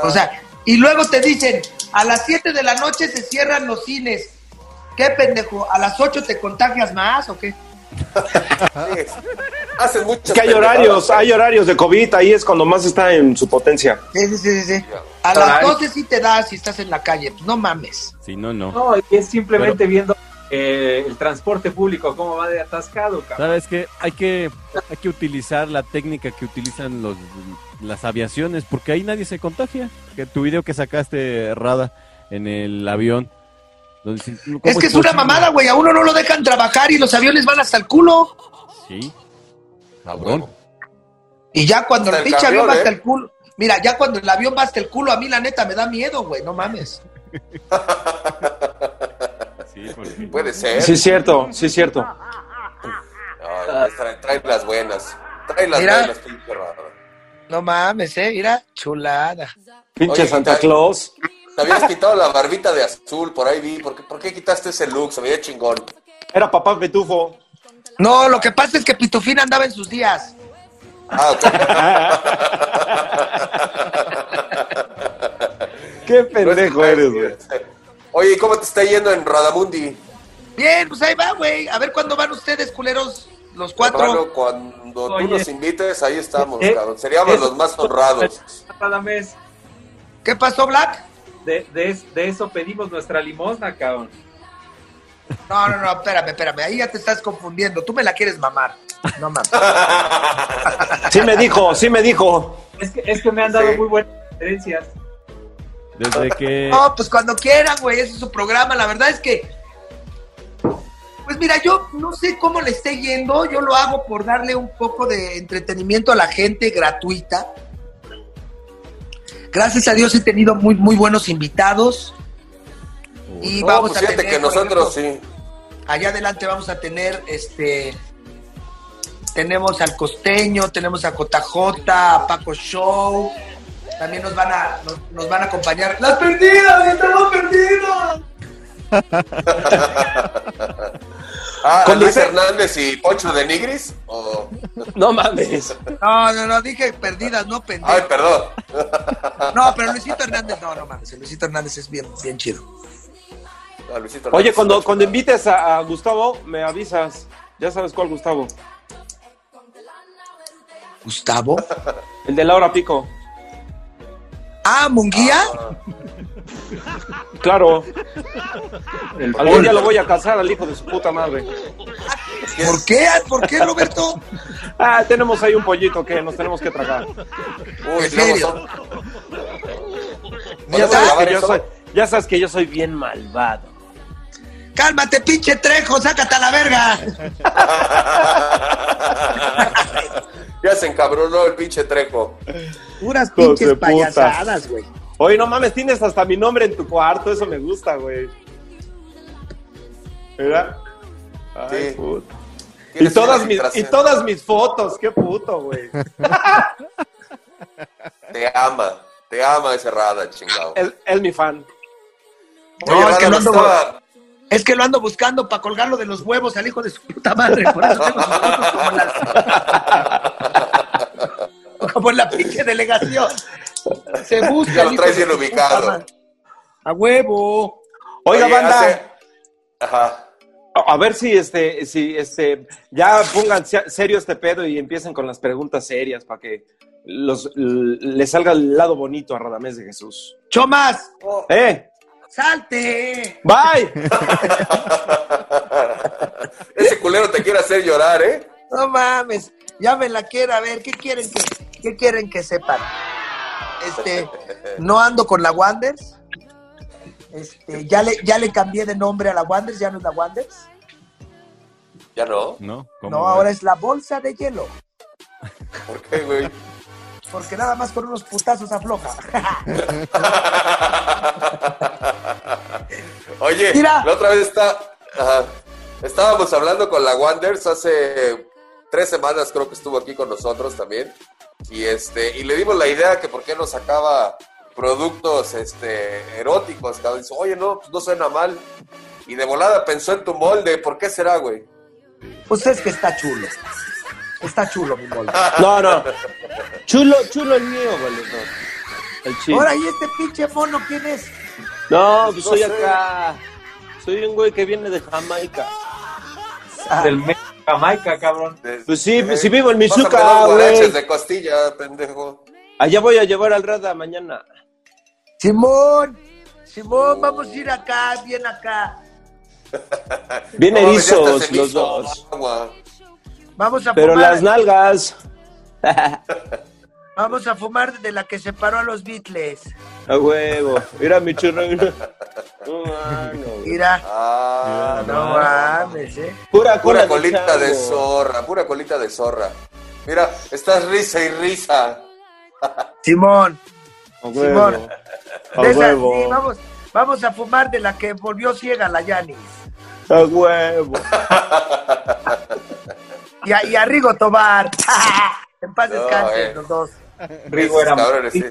O sea, y luego te dicen, a las 7 de la noche se cierran los cines. ¿Qué pendejo? ¿A las 8 te contagias más o qué? Sí, hacen muchas Es que hay horarios, hay horarios de COVID, ahí es cuando más está en su potencia. Sí, sí, sí, sí. A las 12 sí te das si estás en la calle. Pues no mames. Si no, no. No, y es simplemente viendo eh, el transporte público, cómo va de atascado, cabrón. ¿Sabes qué? Hay que, hay que utilizar la técnica que utilizan los, las aviaciones, porque ahí nadie se contagia. Que tu video que sacaste, Rada, en el avión. donde dicen, ¿cómo Es que es una mamada, güey. A uno no lo dejan trabajar y los aviones van hasta el culo. Sí. Cabrón. Y ya cuando Hasta el pinche avión va hasta ¿eh? el culo. Mira, ya cuando el avión va hasta el culo, a mí la neta me da miedo, güey. No mames. *laughs* Sí, porque- Puede ser. Sí, es cierto, sí, es cierto. Ay, trae, trae las buenas. Trae las Mira. buenas, pinche rada. No mames, eh. Mira, chulada. Pinche Oye, Santa. Claus. Te habías quitado la barbita de azul, por ahí vi. ¿Por qué, por qué quitaste ese look? Se veía chingón. Era papá Petufo. No, lo que pasa es que Pitufín andaba en sus días. Ah, ok. *laughs* Qué pendejo eres, güey. Oye, ¿y cómo te está yendo en Radamundi? Bien, pues ahí va, güey. A ver cuándo van ustedes, culeros, los cuatro. Hermano, cuando Oye. tú nos invites, ahí estamos, Eh, cabrón. Seríamos eso- los más honrados. Cada mes. ¿Qué pasó, Black? De, de, de eso pedimos nuestra limosna, cabrón. No, no, no, espérame, espérame. Ahí ya te estás confundiendo. Tú me la quieres mamar. No mames. *laughs* Sí me dijo, sí me dijo. Es que, es que me han dado Sí. muy buenas referencias. Desde que... No, pues cuando quieran, güey, ese es su programa. La verdad es que, pues mira, yo no sé cómo le esté yendo. Yo lo hago por darle un poco de entretenimiento a la gente gratuita. Gracias a Dios he tenido muy, muy buenos invitados. Y No, vamos pues a tener, que nosotros ejemplo, sí. allá adelante vamos a tener este tenemos al costeño, tenemos a JJ, a Paco Show, también nos van a nos, nos van a acompañar las perdidas, estamos perdidos. *laughs* Ah, Cuando Luis Hernández y Poncho de Nigris. o- No mames. No, no, no, dije perdidas, no pendejo. Ay, perdón. No, pero Luisito Hernández, no, no mames, Luisito Hernández es bien, bien chido. Luisito Oye, cuando, cuando invites a, a Gustavo, me avisas. Ya sabes cuál Gustavo. Gustavo. El de Laura Pico. Ah, Munguía. Claro. El Algún día lo voy a casar al hijo de su puta madre. ¿Por qué? ¿Por qué, Roberto? Ah, tenemos ahí un pollito que nos tenemos que tragar. Uy, ¿En serio? Ya ¿Podemos sabes, yo soy, ya sabes que yo soy bien malvado. Cálmate, pinche trejo, sácate a la verga. *laughs* Ya se encabronó el pinche treco. Puras pinches payasadas, güey. Oye, no mames, tienes hasta mi nombre en tu cuarto, eso me gusta, güey. ¿Verdad? Ay, Sí. puta. Y todas, mis, y todas mis fotos, qué puto, güey. *laughs* Te ama, te ama ese Rada, chingado. Es, es mi fan. No, Oye, es que lo ando, estaba- es que lo ando buscando para colgarlo de los huevos al hijo de su puta madre. Por eso tengo sus fotos como las... *laughs* como en la pinche delegación. Se busca. Ya lo traes de bien ubicado. A huevo. Oiga, Oye, banda, hace- Ajá. a ver si este, si este, ya pongan se- serio este pedo y empiecen con las preguntas serias para que los, le salga el lado bonito a Radamés de Jesús. Chomas, ¡Eh! Salte. ¡Bye! *laughs* Ese culero te quiere hacer llorar, ¿eh? No mames, ya me la quiero a ver, ¿qué quieren que, qué quieren que sepan? Este, no ando con la Wanders. Este, ya le, ya le cambié de nombre a la Wanders, ya no es la Wanders. ¿Ya no? ¿No? ¿Cómo No, ahora es la bolsa de hielo, ¿Por qué, güey? Porque nada más con unos putazos afloja. *laughs* Oye, Mira. la otra vez está, estábamos hablando con la Wanders hace tres semanas, creo que estuvo aquí con nosotros también. Y este, y le dimos la idea que por qué no sacaba productos este, eróticos. Cabrón. Dice, oye, no, pues no suena mal. Y de volada pensó en tu molde. ¿Por qué será, güey? Pues es que está chulo. Está chulo mi molde. No, no. Chulo, chulo el mío, valedor. El chido. Ahora, ¿y este pinche mono quién es? No, pues No soy sé. acá. Soy un güey que viene de Jamaica. Del México, Jamaica, cabrón. De- Pues sí, eh, pues si vivo en guaraches güey. de costilla, pendejo. Allá voy a llevar al Rada mañana. Simón, Simón, vamos a ir acá, bien acá. *laughs* Bien erizos los hizo dos. agua. Vamos a Pero fumar. las nalgas. *laughs* Vamos a fumar de la que separó a los Beatles. A huevo. Mira mi churro. No. Mira, Ah, no no. mames, eh. Pura Pura colita de zorra, pura colita de zorra. Mira, estás risa y risa. *laughs* Simón, A huevo. Simón. A de sí, vamos, vamos a fumar de la que volvió ciega la Yanis. A huevo. *laughs* Y a, y a Rigo Tobar. *laughs* en paz No, descansen eh. los dos. Rigo era Cabrones, sí.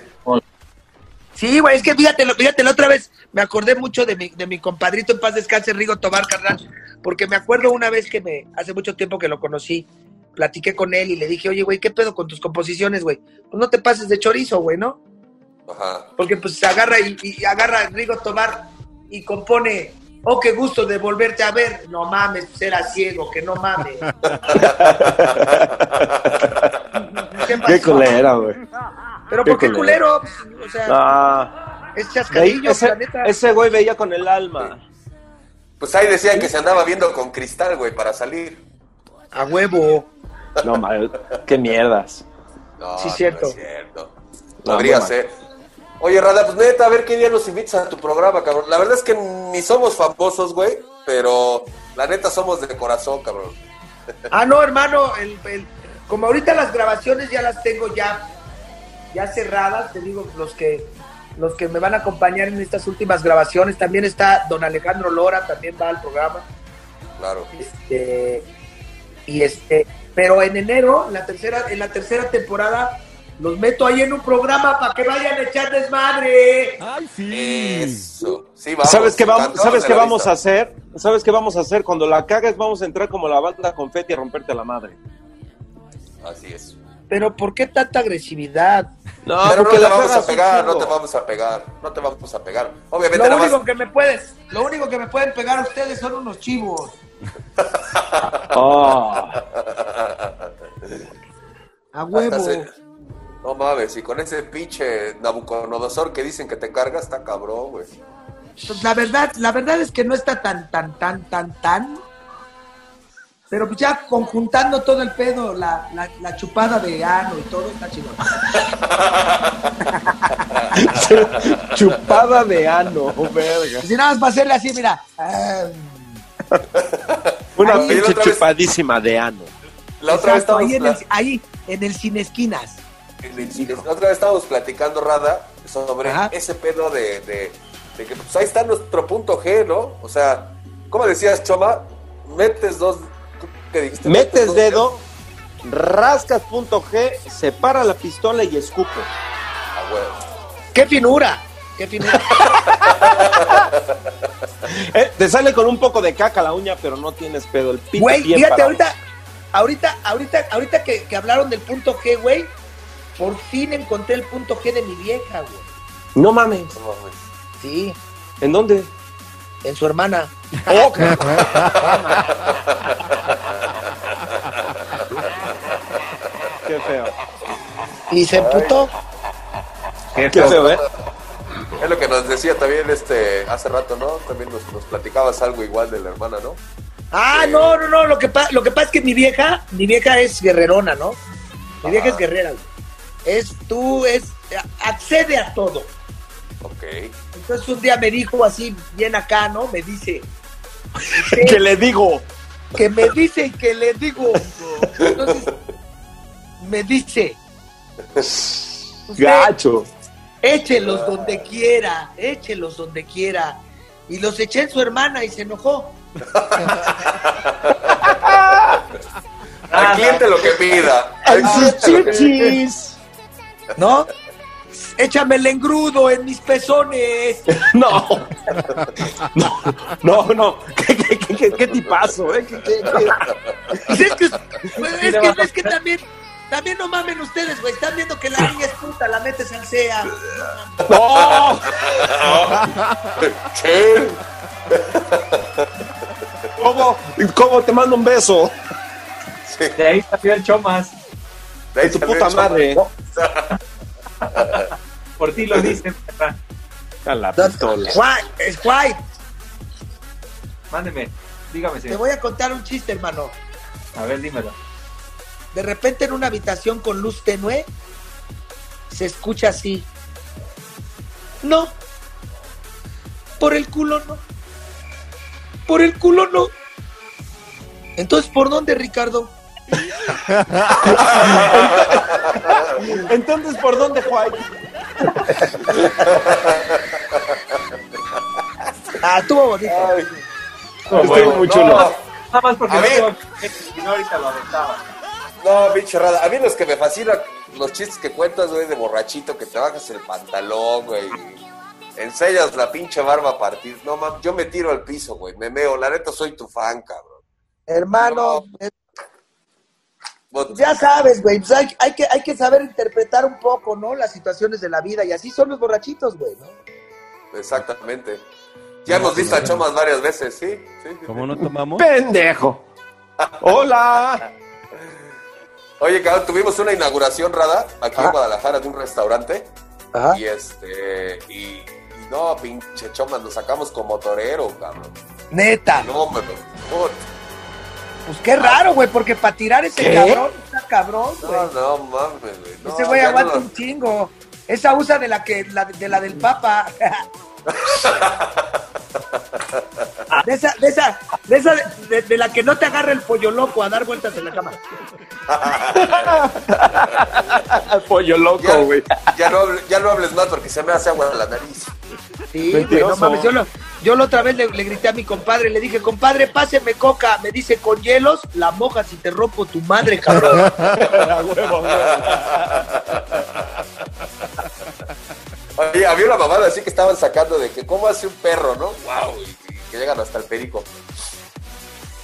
Sí, güey, es que fíjate, fíjate, la otra vez me acordé mucho de mi, de mi compadrito en paz descanse, Rigo Tobar, carnal, porque me acuerdo una vez que me, hace mucho tiempo que lo conocí, platiqué con él y le dije, oye, güey, ¿qué pedo con tus composiciones, güey? Pues no te pases de chorizo, güey, ¿no? Ajá. Porque pues agarra y, y agarra a Rigo Tobar y compone, oh, qué gusto de volverte a ver. No mames, pues era ciego, que no mames. *laughs* ¿Qué Qué culera, güey. Pero qué ¿por qué culero. culero? Pues, o sea, Ah. es Ahí, chascarrillo, ese, la neta. ese güey veía con el alma. Pues ahí decían que se andaba viendo con cristal, güey, para salir. A huevo. No, mal, qué mierdas. No, Sí, no cierto. es cierto. Podría ser. Oye, Rada, pues neta, a ver qué día nos invitas a tu programa, cabrón. La verdad es que ni somos famosos, güey, pero la neta somos de corazón, cabrón. Ah, no, hermano, el, el- como ahorita las grabaciones ya las tengo ya, ya cerradas, te digo, los que, los que me van a acompañar en estas últimas grabaciones, también está don Alejandro Lora, también va al programa, Claro. este, y este, pero en enero, en la tercera, en la tercera temporada, los meto ahí en un programa para que vayan a echar desmadre. ¡Ay, sí! Eso. Sí, vamos. ¿Sabes qué vamos, ¿sabes qué vamos vista. a hacer? ¿Sabes qué vamos a hacer? Cuando la cagues vamos a entrar como la banda confeti a romperte la madre. Así es. Pero ¿por qué tanta agresividad? No, Pero no te la vamos a pegar, no te vamos a pegar, no te vamos a pegar. Obviamente Lo único que me puedes, lo único que me pueden pegar a ustedes son unos chivos. Oh. A huevo. Hasta se- No mames, y con ese pinche Nabucodonosor que dicen que te carga, está cabrón, güey. Pues la verdad, la verdad es que no está tan, tan, tan, tan, tan. Pero pues ya conjuntando todo el pedo, la, la, la chupada de ano y todo, está chido. *laughs* Chupada de ano, verga. Si nada más para hacerle así, mira. *laughs* Una pinche vez- chupadísima de ano. La otra vez exacto, ahí, en pla- el, ahí, en el cine esquinas. La otra vez estábamos platicando, Rada, sobre Ajá. ese pedo de, de, de que pues ahí está nuestro punto G, ¿no? O sea, ¿cómo decías, Choma? Metes dos. ¿Qué dijiste? Metes dedo, rascas punto G, separa la pistola y escupe. Ah, güey. ¡Qué finura! ¡Qué finura! *laughs* Eh, te sale con un poco de caca la uña, pero no tienes pedo. El pito Güey, fíjate, parado. ahorita, ahorita, ahorita, ahorita que, que hablaron del punto G, güey, por fin encontré el punto G de mi vieja, güey. No mames. No mames. Sí, ¿En dónde? en su hermana. Oh, *laughs* qué feo. Y se emputó. Qué feo, ¿eh? Es lo que nos decía también este hace rato, ¿no? También nos, nos platicabas algo igual de la hermana, ¿no? Ah, no, no, no. Lo que, pa- lo que pasa es que mi vieja, mi vieja es guerrerona, ¿no? Mi vieja es guerrera, güey. Es tú, es. accede a todo. Ok. Entonces un día me dijo así, bien acá, ¿no? Me dice. *laughs* ¿Qué le digo? que me dice y que le digo. Entonces, me dice. usted Gacho. Échelos donde quiera, échelos donde quiera. Y los eché en su hermana y se enojó. *laughs* Al cliente lo que pida. ¡En sus que- chichis! ¿No? Échame el engrudo en mis pezones. *laughs* No. No, no, no. ¿Qué, qué, qué, qué, qué tipazo, eh? ¿Qué, qué, qué? Pues es que, pues es que, es que también, también no mamen ustedes, güey. Están viendo que la niña es puta, la metes al SEA. ¡No! Sí. ¿Cómo? ¿Cómo te mando un beso? Sí. De ahí salió el Chomas. De ahí Tu puta madre. *laughs* Por ti lo dicen. perra. A la pistola. Juan, es Juan, Mándeme. Dígame, te señor. voy a contar un chiste, hermano. A ver, dímelo. De repente en una habitación con luz tenue se escucha así. No. Por el culo no. Por el culo no. Entonces, ¿por dónde, Ricardo? Entonces, ¿por dónde, Juan? Ah, estuvo bonito. Ay, Estuvo muy chulo. Nada más porque A no no, ahorita lo aventaba. no, pinche rada. A mí los que me fascinan, los chistes que cuentas, güey, de borrachito, que te bajas el pantalón, güey. Enseñas la pinche barba a partir. No, mames, yo me tiro al piso, güey. Me meo. La neta, soy tu fan, cabrón. Hermano, eh, Ya sabes, güey. pues hay, hay que, hay que saber interpretar un poco, ¿no? Las situaciones de la vida. Y así son los borrachitos, güey, ¿no? Exactamente. Ya hemos visto a Chomas varias veces, ¿sí? sí, sí, ¿Cómo sí. no tomamos? ¡Pendejo! ¡Hola! Oye, cabrón, tuvimos una inauguración, Rada, aquí en Guadalajara de un restaurante. Ajá. Y este, y, y no, pinche Chomas, nos sacamos como torero, cabrón. Neta. No, me puta. Pues qué raro, güey, porque para tirar ese ¿Qué? cabrón, está cabrón, güey. No, no mames, güey. No, Ese güey ya aguanta no un chingo. Esa usa de la que la, de la del Papa. *laughs* de esa, de esa, de esa, de, de la que no te agarra el pollo loco a dar vueltas en la cama. *laughs* Pollo Ya, loco, güey. ya no, hable- ya no hables más porque se me hace agua en la nariz. Sí, güey, no mames. Yo, lo, yo la otra vez le, le grité a mi compadre, le dije, compadre, páseme coca. Me dice, con hielos, la mojas y te rompo tu madre, cabrón. A huevo, güey. Oye, había una mamada así que estaban sacando de que cómo hace un perro, ¿no? Wow, y, y que llegan hasta el perico.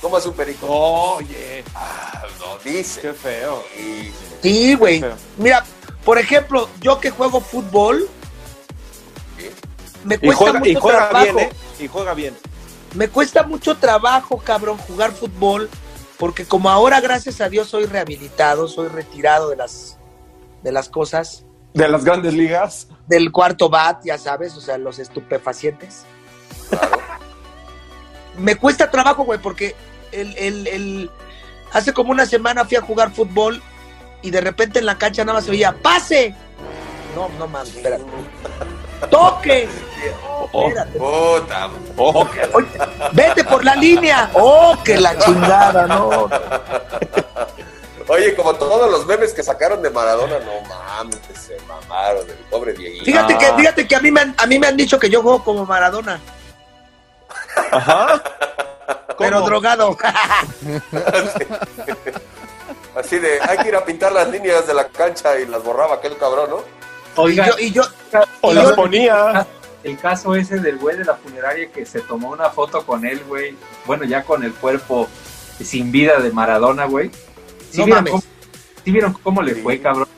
¿Cómo hace un perico? Oye, Ah, no, dice. qué feo. Sí, güey. Mira, por ejemplo, yo que juego fútbol, me Y cuesta juega, mucho y juega trabajo. bien, ¿eh? Y juega bien. Me cuesta mucho trabajo, cabrón, jugar fútbol, porque como ahora, gracias a Dios, soy rehabilitado, soy retirado de las, de las cosas, De las grandes ligas. del cuarto bat, ya sabes, o sea, los estupefacientes. *laughs* Me cuesta trabajo, güey, porque el, el, el- hace como una semana fui a jugar fútbol y de repente en la cancha nada más se oía, ¡pase! No, no mames, espérate. ¡Toque! Oh, espérate. Puta. Oye, vete por la línea. ¡Oh, que la chingada! No, Oye, como todos los memes que sacaron de Maradona, no mames, se mamaron el pobre Dieguito. Fíjate que, fíjate que a mí me han, a mí me han dicho que yo juego como Maradona, Ajá. pero drogado. *laughs* Así de, hay que ir a pintar las líneas de la cancha y las borraba aquel cabrón, ¿no? Oiga, y yo, y yo, O y las yo- ponía. el caso ese del güey de la funeraria que se tomó una foto con él, güey. Bueno, ya con el cuerpo sin vida de Maradona, güey. ¿Sí, No vieron mames. cómo, sí vieron cómo le fue, cabrón?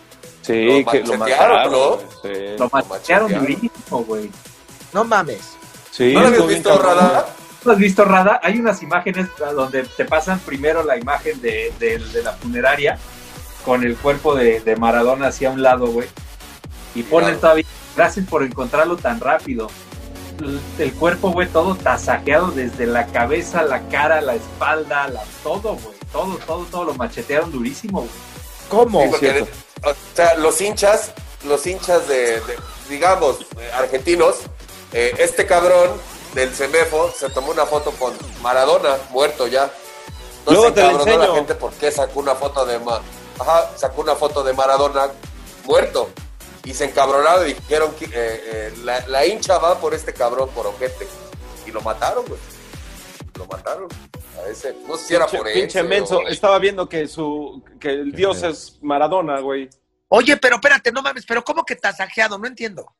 Sí, Lo que lo mataron. ¿no? Sí. Lo machearon durísimo, güey. no mames. Sí, ¿No lo habías visto. Rada? ¿No has visto, Rada? Hay unas imágenes donde te pasan primero la imagen de, de- de la funeraria con el cuerpo de, de Maradona hacia un lado, güey. Y ponen Claro. todavía, gracias por encontrarlo tan rápido. El, cuerpo, güey, todo tasajeado desde la cabeza, la cara, la espalda, la, todo, güey. Todo, todo, todo lo machetearon durísimo, güey. ¿Cómo? Sí, porque, o sea, los hinchas, los hinchas de, de, digamos, eh, argentinos, eh, este cabrón del CEMEFO se tomó una foto con Maradona, muerto ya. Luego Entonces te la encabronó enseño. la gente porque sacó una foto de Ma- Ajá, sacó una foto de Maradona muerto. Y se encabronaron y dijeron que eh, eh, la, la hincha va por este cabrón por ojete. Y lo mataron, güey. Lo mataron. A ese, no sé si era Pinche, por pinche ese, menso. Estaba viendo que su que el dios es Maradona, güey. Oye, pero espérate, no mames, pero ¿cómo que tasajeado? No entiendo.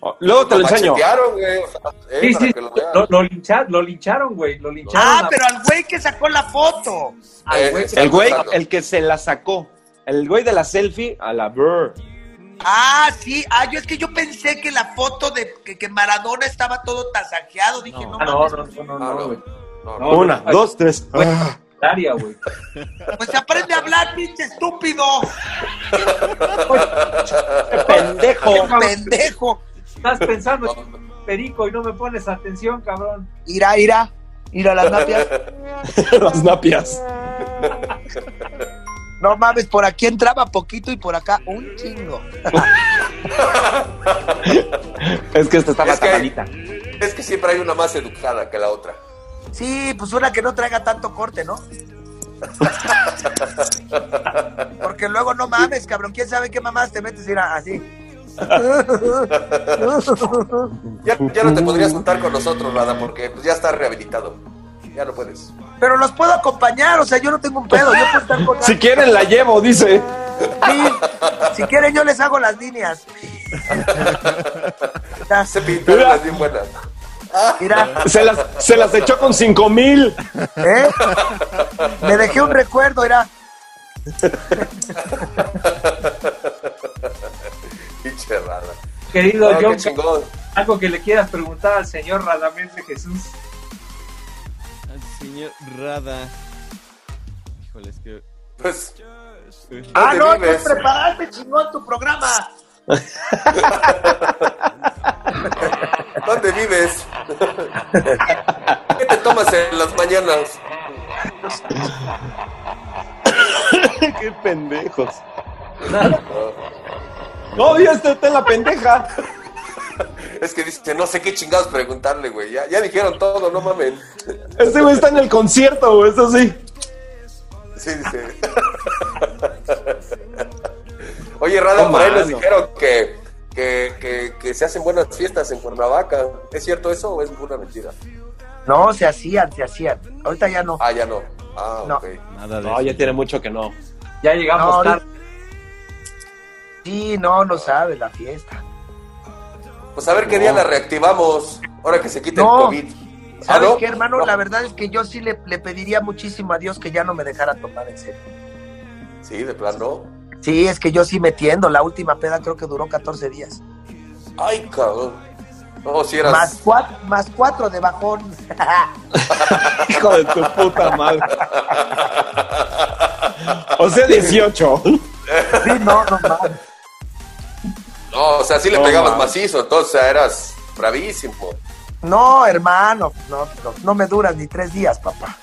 Oh, Luego te lo enseño. machetearon, güey. o sea, eh, Sí, sí, lo lo, lo lincha- lo lincharon, güey. Lo lincharon. Ah, a- pero al güey que sacó la foto. al Eh, güey El güey, el que se la sacó. El güey de la selfie a la Burr. Ah, sí. Ah, yo es que yo pensé que la foto de que, que Maradona estaba todo tasajeado. Dije, no, Ah, no, mames. no, no, no, Ah, no, no. güey. Una, dos, tres. Güey, Ah. área, güey. Pues aprende a hablar, pinche estúpido. pendejo. Pendejo. Estás pensando en perico y no me pones atención, cabrón. Irá, irá. Ir las napias. *laughs* Las napias. *laughs* No mames, por aquí entraba poquito y por acá un chingo. *laughs* Es que esta estaba Es que- tapadita. Es que siempre hay una más educada que la otra. Sí, pues una que no traiga tanto corte, ¿no? Porque luego no mames, cabrón. ¿Quién sabe qué mamás te metes? Mira, así. Ya, ya no te podrías juntar con nosotros, Rada, porque pues, ya estás rehabilitado. Ya no puedes. Pero los puedo acompañar, o sea, yo no tengo un pedo. Yo puedo estar con *laughs* Si quieren la llevo, dice. Sí, si quieren, yo les hago las líneas. Se pintaron Mira. las bien buenas. mira, Se las, se las echó con cinco mil. ¿eh? Me dejé un recuerdo, era. *laughs* Pinche Rada. Querido No, John, algo que le quieras preguntar al señor Radamés de Jesús. Señor Rada. Híjole, es que. Pues, Ah, ¿dónde no, vives? preparaste chingón tu programa. *laughs* ¿Dónde vives? ¿Qué te tomas en las mañanas? *laughs* Qué pendejos. No, ya está está en la pendeja. Es que dice, no sé qué chingados preguntarle, güey. Ya, ya dijeron todo, no mamen. Este güey está en el concierto, güey, eso sí. Sí, dice. Oye, Rada, por ahí nos dijeron que, que, que, que se hacen buenas fiestas en Cuernavaca. ¿Es cierto eso o es pura mentira? No, se hacían, se hacían. Ahorita ya no. Ah, ya no. Ah, No. ok. Nada de No, eso. ya tiene mucho que no. Ya llegamos No, tarde. Sí, no, no sabes la fiesta. Pues a ver qué día la reactivamos. Ahora que se quite No. el COVID. ¿Ah, ¿Sabes no? qué, hermano? No. La verdad es que yo sí le, le pediría muchísimo a Dios que ya no me dejara tomar en serio. Sí, de plano. Sí, es que yo sí metiendo. La última peda creo que duró 14 días. Ay, cabrón. No, si eras. Más cuatro, más cuatro de bajón. *laughs* Hijo de tu puta madre. *laughs* O sea, 18. Sí, no, no mames. No, o sea, sí le No, pegabas macizo, entonces o sea, eras bravísimo. No, hermano, no, no, no me duras ni tres días, papá.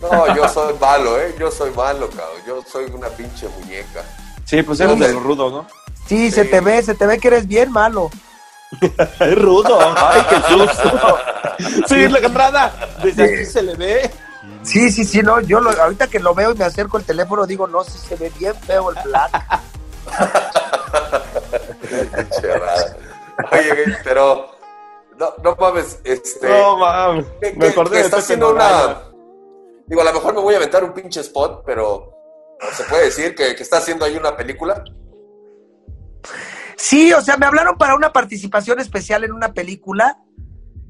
No, yo soy malo, ¿eh? Yo soy malo, cabrón. Yo soy una pinche muñeca. Sí, pues eres de los rudos, ¿no? Sí, se te ve, se te ve que eres bien malo. *laughs* Es rudo. *laughs* Ay, qué susto. *laughs* Sí, la cambrada. Desde aquí se le ve. Sí, sí, sí, no, yo lo- ahorita que lo veo y me acerco el teléfono digo, no, sí se ve bien feo el black. *laughs* Oye, pero. No, no mames, este. No, mames. que- Me acordé que de está haciendo una. Digo, a lo mejor me voy a aventar un pinche spot, pero. ¿Se puede decir que, que está haciendo ahí una película? Sí, o sea, me hablaron para una participación especial en una película.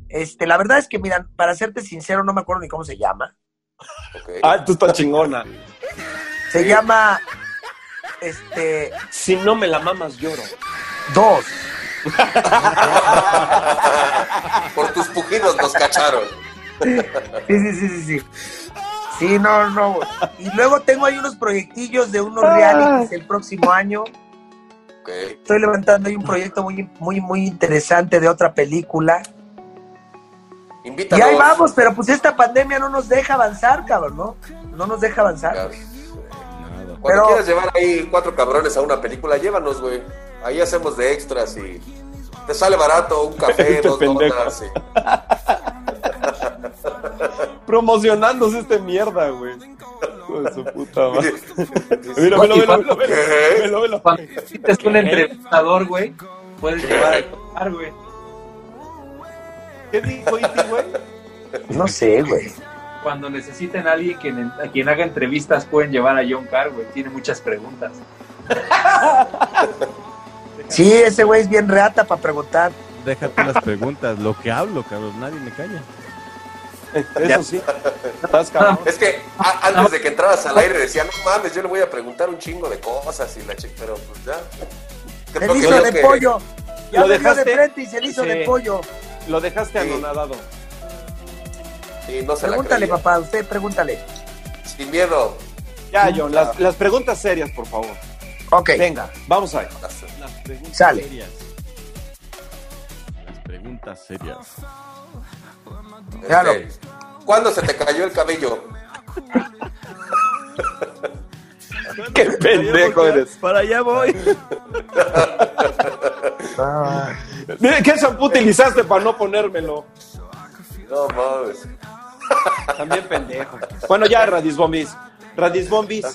Este, la verdad es que, mira, para serte sincero, no me acuerdo ni cómo se llama. Ah, tú estás chingona. Se llama, este, Si no me la mamas, lloro. Dos. *laughs* Por tus pujidos nos cacharon. Sí, sí, sí, sí, sí. Sí, no, no. Y luego tengo ahí unos proyectillos de unos realities el próximo año. Estoy levantando ahí un proyecto muy, muy, muy interesante de otra película. Y Invítanos. ahí vamos, pero pues esta pandemia no nos deja avanzar, cabrón, ¿no? No nos deja avanzar. Cuando Pero- quieras llevar ahí cuatro cabrones a una película, llévanos, güey. Ahí hacemos de extras y te sale barato un *laughs* café, Este dos pendejo. donas. *laughs* y- Promocionándose este mierda, güey. De su puta madre. *laughs* Mira, velo, velo, velo, velo. Cuando necesites un entrevistador, güey, puedes llevar a tocar, güey. ¿Qué dijo Iti, güey? No sé, güey. Cuando necesiten a alguien quien, a quien haga entrevistas, pueden llevar a John Carr, güey. Tiene muchas preguntas. *laughs* Sí, ese güey es bien reata para preguntar. Déjate las preguntas, lo que hablo, cabrón, nadie me calla. Eso sí. *laughs* Estás cabrón. Es que a- antes de que entraras al aire decía, no mames, yo le voy a preguntar un chingo de cosas y la chica, pero pues ya. Se que hizo de que- pollo. Ya ¿Lo dejaste? de frente y se le hizo Sí. de pollo. Lo dejaste anonadado. Sí, no se la Pregúntale, papá, usted pregúntale. Sin miedo. Ya, John, las, las preguntas serias, por favor. Ok. Venga, vamos a ver. Las preguntas Sale. serias. Las preguntas serias. Claro. Este, ¿Cuándo se te cayó el cabello? *laughs* Qué pendejo eres. Para allá voy. Ah, Mira, ¿Qué shampoo utilizaste para no ponérmelo? No mames. También pendejo. Bueno, ya, Radis Bombis. Radis Bombis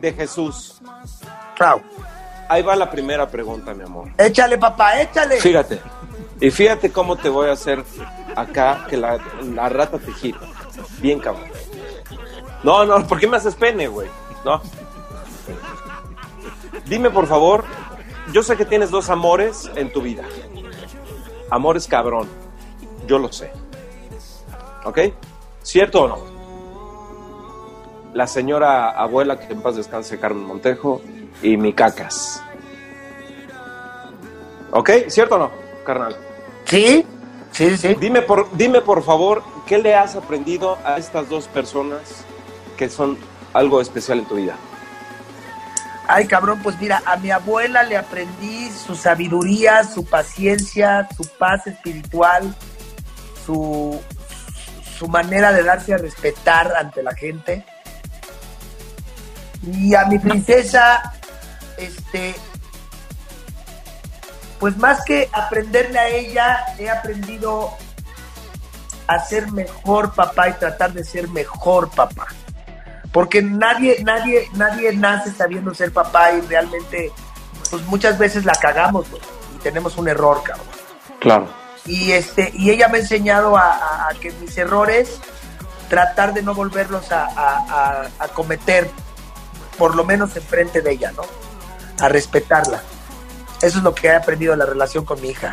de Jesús. chao. Ahí va la primera pregunta, mi amor. Échale, papá, échale. Fíjate. Y fíjate cómo te voy a hacer acá que la, la rata te gira. Bien, cabrón. No, no, ¿por qué me haces pene, güey? No. Dime, por favor, yo sé que tienes dos amores en tu vida. Amores cabrón. Yo lo sé. ¿Ok? ¿Cierto o no? La señora abuela, que en paz descanse, Carmen Montejo, y mi cacas. ¿Ok? ¿Cierto o no, carnal? Sí, sí, sí. Dime por, dime por favor, ¿qué le has aprendido a estas dos personas que son algo especial en tu vida? Ay, cabrón, pues mira, a mi abuela le aprendí su sabiduría, su paciencia, su paz espiritual, su, su manera de darse a respetar ante la gente. Y a mi princesa, este, pues más que aprenderle a ella, he aprendido a ser mejor papá y tratar de ser mejor papá porque nadie, nadie, nadie nace sabiendo ser papá y realmente, pues muchas veces la cagamos, y tenemos un error, cabrón. Claro. Y este, y ella me ha enseñado a, a- a que mis errores, tratar de no volverlos a, cometer, por lo menos enfrente de ella, ¿no? A respetarla. Eso es lo que he aprendido de la relación con mi hija.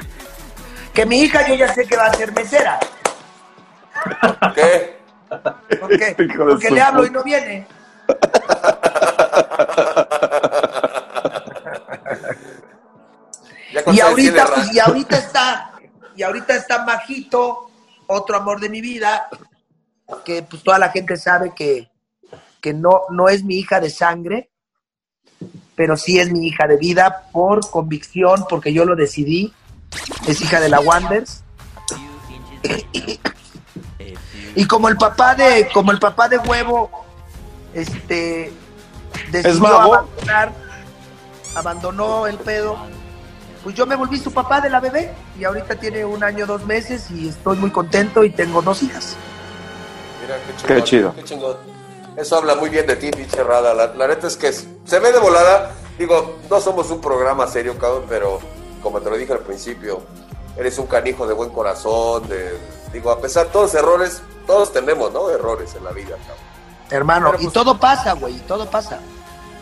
Que mi hija yo ya sé que va a ser mesera. ¿Qué? ¿Por qué? *laughs* Porque le hablo y no viene. *laughs* Y ahorita, pues, y ahorita está, y ahorita está Majito, otro amor de mi vida, que pues toda la gente sabe que, que no, no es mi hija de sangre, pero sí es mi hija de vida por convicción, porque yo lo decidí. Es hija de la Wanders. Y como el papá de, como el papá de huevo, este decidió abandonar, abandonó el pedo, pues yo me volví su papá de la bebé y ahorita tiene un año, dos meses y estoy muy contento y tengo dos hijas. Mira, qué chingón. Qué chido. Qué chingón. Eso habla muy bien de ti, pinche Rada. La, la neta es que es- se ve de volada. Digo, no somos un programa serio, cabrón, pero como te lo dije al principio, eres un canijo de buen corazón. De, digo, a pesar de todos los errores, todos tenemos, ¿no? Errores en la vida, cabrón. Hermano, Pero, y pues- todo pasa, güey, y todo pasa.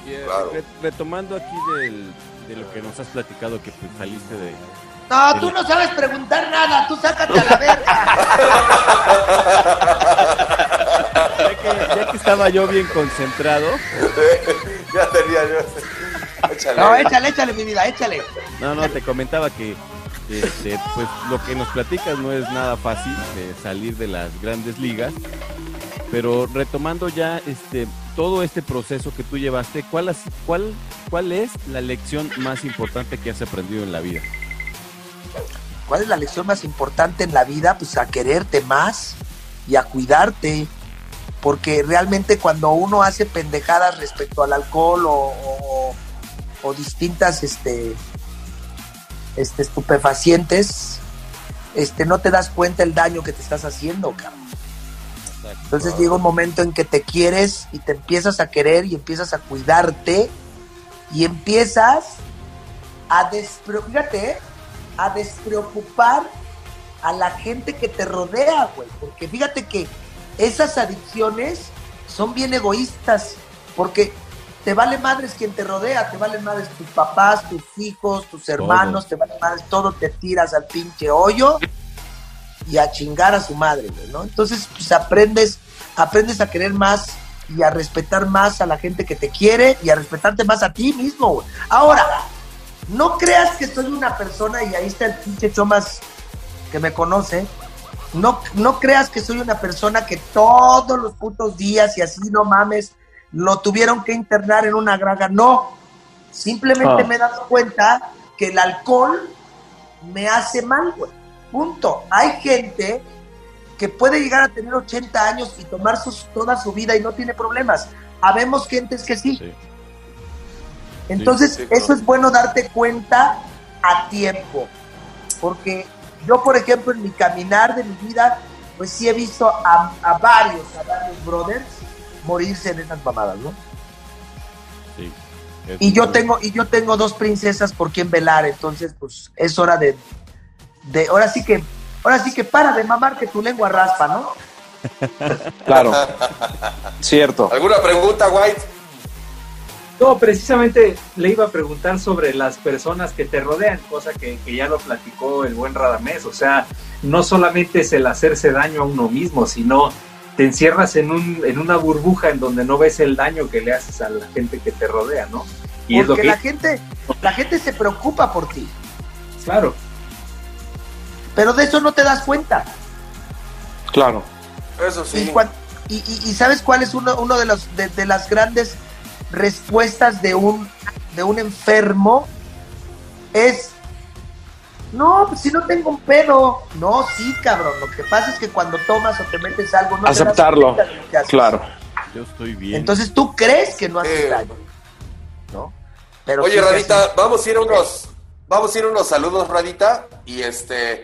Y, Claro. re- retomando aquí del- de lo que nos has platicado, que pues, saliste de... No, tú no sabes preguntar nada, tú sácate a la verga. Ya que, ya que estaba yo bien concentrado, *laughs* ya tenía yo. Échale. No, échale, échale, mi vida, échale. no, no, te comentaba que este, pues lo que nos platicas no es nada fácil de salir de las grandes ligas, pero retomando ya este todo este proceso que tú llevaste, ¿cuál, has- cuál, ¿cuál es la lección más importante que has aprendido en la vida? ¿Cuál es la lección más importante en la vida? Pues a quererte más y a cuidarte. Porque realmente cuando uno hace pendejadas respecto al alcohol o, distintas este, este, estupefacientes, este, no te das cuenta el daño que te estás haciendo, cabrón. Entonces llega un momento en que te quieres y te empiezas a querer y empiezas a cuidarte y empiezas a despre- fíjate, ¿eh? a despreocupar a la gente que te rodea, güey. Porque fíjate que esas adicciones son bien egoístas, porque te vale madres quien te rodea, te valen madres tus papás, tus hijos, tus hermanos, te vale madres todo, te tiras al pinche hoyo *laughs* y a chingar a su madre, güey, ¿no? Entonces, pues aprendes, aprendes a querer más y a respetar más a la gente que te quiere y a respetarte más a ti mismo, güey. Ahora, no creas que soy una persona, y ahí está el pinche Chomas que me conoce, no, no creas que soy una persona que todos los putos días y así, no mames, lo tuvieron que internar en una graga. No, simplemente Ah. me he dado cuenta que el alcohol me hace mal, güey. Punto. Hay gente que puede llegar a tener 80 años y tomar sus, toda su vida y no tiene problemas. Habemos gentes que sí. Entonces, Sí, sí, claro. eso es bueno darte cuenta a tiempo. Porque yo, por ejemplo, en mi caminar de mi vida, pues sí he visto a, a varios, a varios brothers morirse en esas mamadas, ¿no? Sí. Y yo tengo, y yo tengo dos princesas por quien velar, entonces pues es hora de, de, ahora sí que, ahora sí que para de mamar que tu lengua raspa, ¿no? Claro. *laughs* Cierto. ¿Alguna pregunta, White? No, precisamente le iba a preguntar sobre las personas que te rodean, cosa que, que ya lo platicó el buen Radamés. O sea, no solamente es el hacerse daño a uno mismo, sino te encierras en, un, en una burbuja en donde no ves el daño que le haces a la gente que te rodea, ¿no? Y es lo Porque que... la gente, la gente se preocupa por ti, Claro, pero de eso no te das cuenta. Claro. Eso Y, sí. y- y- y sabes cuál es uno, uno de los de, de las grandes respuestas de un de un enfermo es no, pues si no tengo un pedo. No, sí, cabrón. Lo que pasa es que cuando tomas o te metes algo, no te das Aceptarlo. cuenta de lo que haces. Claro. Yo estoy bien. Entonces tú crees que no haces Eh. daño, ¿no? Pero Oye, sí Radita, vamos a ir a unos, vamos a ir a unos saludos, Radita, y este,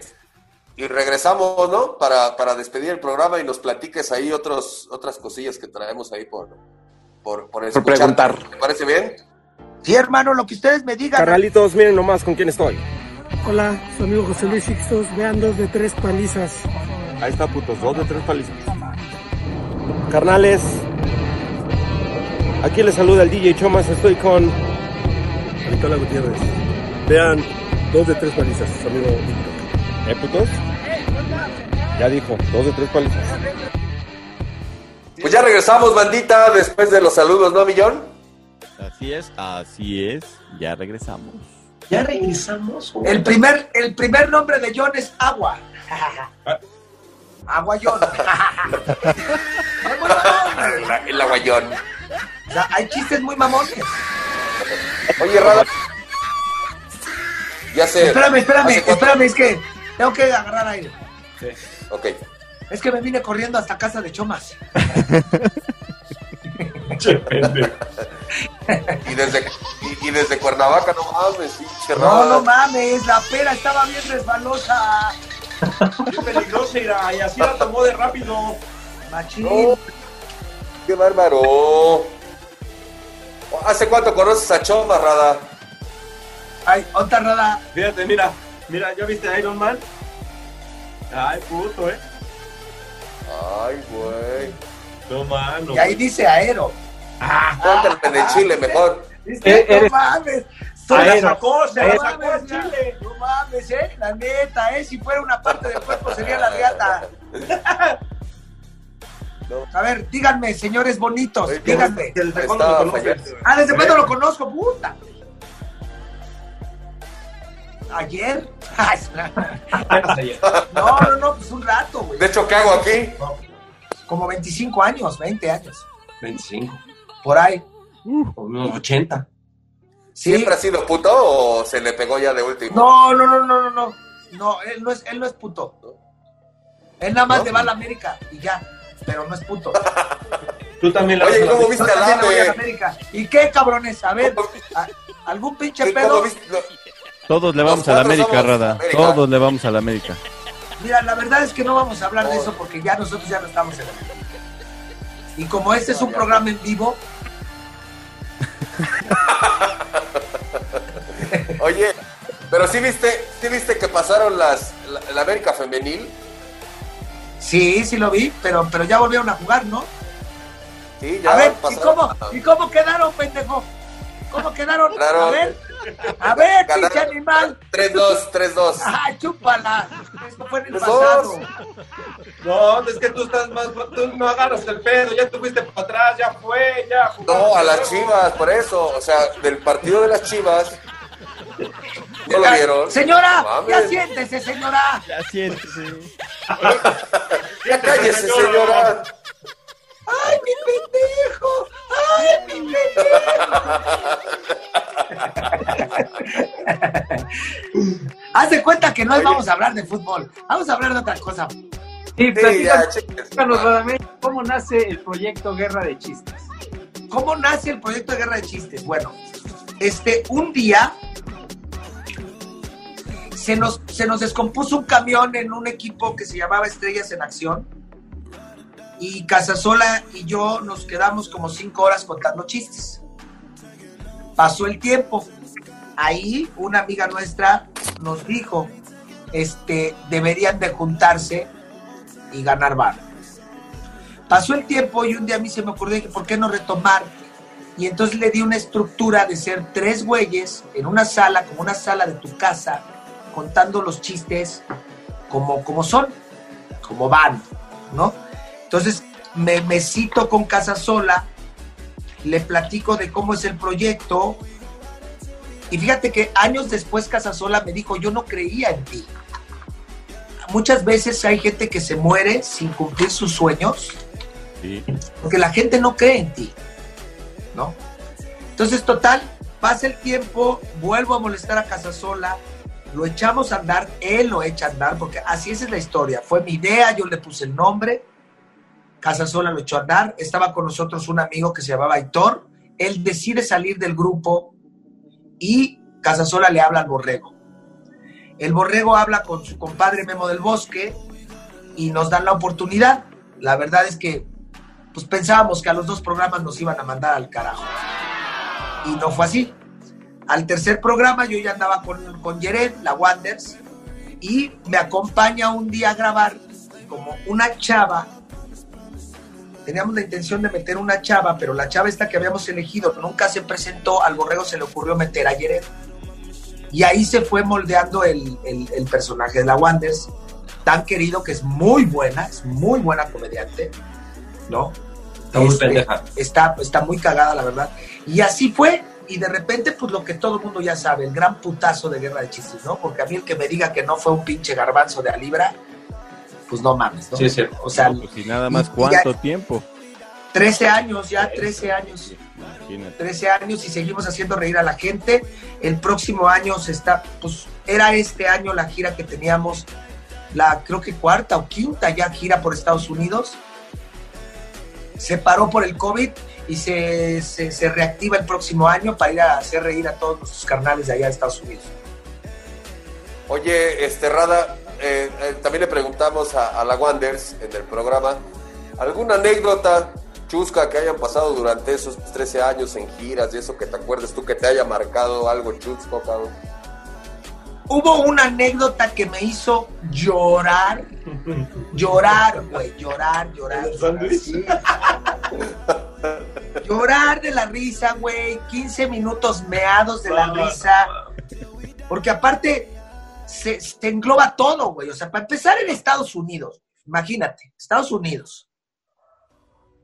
y regresamos, ¿no? Para, para despedir el programa y nos platiques ahí otros, otras cosillas que traemos ahí por, por, por escucharte. preguntar. ¿Te parece bien? Sí, hermano, lo que ustedes me digan. Carnalitos, miren nomás con quién estoy. Hola, su amigo José Luis Sixtos, vean dos de tres palizas. Ahí está, putos, dos de tres palizas. Carnales, aquí les saluda el DJ Chomas, estoy con Nicola Gutiérrez. Vean dos de tres palizas, su amigo Víctor. ¿Eh, putos? Ya dijo, dos de tres palizas. Pues ya regresamos, bandita, después de los saludos, ¿no, Millón? Así es, así es. Ya regresamos. Ya regresamos. El primer, el primer nombre de John es Agua. Agua John. Es muy mamón, güey. El, el aguayón. O sea, hay chistes muy mamones. Oye, Rada. Ya sé. Espérame, espérame, espérame, es que tengo que agarrar aire. Ok. Es que me vine corriendo hasta casa de Chomas. Y desde, y, y desde Cuernavaca, no mames, pinche No, no mames, la pera estaba bien resbalosa. Qué peligroso, mira, y así la tomó de rápido. Machín. No, qué bárbaro. ¿Hace cuánto conoces a Choma, Rada? Ay, otra rada. Fíjate, mira, mira, ¿ya viste a Iron Man? Ay, puto, eh. Ay, güey. No, mano. Y ahí dice aero. Póntale de Chile mejor. Eh, No mames. La sacó, se la No sacó mames, a Chile. No mames, eh. La neta, eh. Si fuera una parte del cuerpo sería la riata. *laughs* A ver, díganme, señores bonitos, díganme. Ah, ¿desde cuándo lo conozco? Puta. ¿Ayer? *laughs* No, no, no, pues un rato, güey. De hecho, ¿qué hago aquí? Como 25 años, 20 años. 25. Por ahí. Unos 80. Sí. ¿Siempre ha sido puto o se le pegó ya de último? No, no, no, no, no, no. No, él no es, él no es puto. Él nada más le va a la América y ya. Pero no es puto. *laughs* Tú también la Oye, vas a ¿cómo viste a la? América. ¿Y qué, cabrones? A ver, ¿algún pinche ¿Cómo pedo? viste? No, Todos le vamos a la América, Rada. América. Todos le vamos a la América. Mira, la verdad es que no vamos a hablar de eso porque ya nosotros ya no estamos en el... Y como este es un programa en vivo, *laughs* Oye, pero sí viste, sí viste que pasaron las la, la América femenil. sí, sí lo vi, pero, pero ya volvieron a jugar, ¿no? Sí, ya A ver, ¿y pasaron. cómo, ¿y cómo quedaron, pendejo? ¿Cómo quedaron? A ver, a ver, Ganaron. pinche animal. 3-2, 3-2. ¡Ah, chúpala! Esto fue en el pasado. No, es que tú estás más. Tú no agarras el pedo, ya te fuiste para atrás, ya fue, ya. jugaste No, a las. Chivas, por eso. O sea, del partido de las Chivas. ¿No lo Ay, vieron? Señora, Mames. ya siéntese, señora. Ya siéntese. *laughs* Ya cállese, señora. ¡Ay, mi pendejo! ¡Ay, mi pendejo! Haz de cuenta que no vamos a hablar de fútbol, vamos a hablar de otra cosa. Sí, Sí, platícanos, ¿cómo nace el proyecto Guerra de Chistes? ¿Cómo nace el proyecto de Guerra de Chistes? Bueno, este, un día se nos, se nos descompuso un camión en un equipo que se llamaba Estrellas en Acción y Casasola y yo nos quedamos como cinco horas contando chistes. Pasó el tiempo. Ahí una amiga nuestra nos dijo, este, deberían de juntarse y ganar bar. Pasó el tiempo y un día a mí se me ocurrió que por qué no retomar. Y entonces le di una estructura de ser tres güeyes en una sala, como una sala de tu casa, contando los chistes como, como son, como van, ¿no? Entonces me, me cito con Casa Sola, le platico de cómo es el proyecto. Y fíjate que años después Casa Sola me dijo, yo no creía en ti. Muchas veces hay gente que se muere sin cumplir sus sueños Sí. porque la gente no cree en ti, ¿no? Entonces, total, pasa el tiempo, vuelvo a molestar a Casasola, lo echamos a andar, él lo echa a andar, porque así es la historia, fue mi idea, yo le puse el nombre, Casasola lo echó a andar, estaba con nosotros un amigo que se llamaba Aitor, él decide salir del grupo y Casasola le habla al borrego. El borrego habla con su compadre Memo del Bosque y nos dan la oportunidad. La verdad es que pues pensábamos que a los dos programas nos iban a mandar al carajo. Y no fue así. Al tercer programa yo ya andaba con, con la Wanders, y me acompaña un día a grabar como una chava. Teníamos la intención de meter una chava, pero la chava esta que habíamos elegido nunca se presentó, al borrego se le ocurrió meter a Jared. Y ahí se fue moldeando el, el- el personaje de la Wanders, tan querido que es muy buena, es muy buena comediante, ¿no? Está muy Este, pendeja. Está, está muy cagada, la verdad. Y así fue, y de repente, pues lo que todo el mundo ya sabe, el gran putazo de Guerra de Chistes, ¿no? Porque a mí el que me diga que no fue un pinche garbanzo de a libra, pues no mames, ¿no? Sí, es cierto. O sea, Pues y nada más, ¿cuánto ya- tiempo? 13 años, ya 13 años. Imagínate. 13 años y seguimos haciendo reír a la gente. El próximo año se está, pues era este año la gira que teníamos, la creo que cuarta o quinta ya gira por Estados Unidos. Se paró por el COVID y se, se, se reactiva el próximo año para ir a hacer reír a todos nuestros carnales de allá de Estados Unidos. Oye, este Rada, eh, eh, también le preguntamos a, a la Wanders en el programa, ¿alguna anécdota chusca que hayan pasado durante esos 13 años en giras y eso que te acuerdes tú que te haya marcado algo chusco, cabrón? Hubo una anécdota que me hizo llorar, llorar, güey, llorar, llorar. llorar, sí. Llorar de la risa, güey, 15 minutos meados de la risa. Porque aparte se, se engloba todo, güey. O sea, para empezar en Estados Unidos, imagínate, Estados Unidos,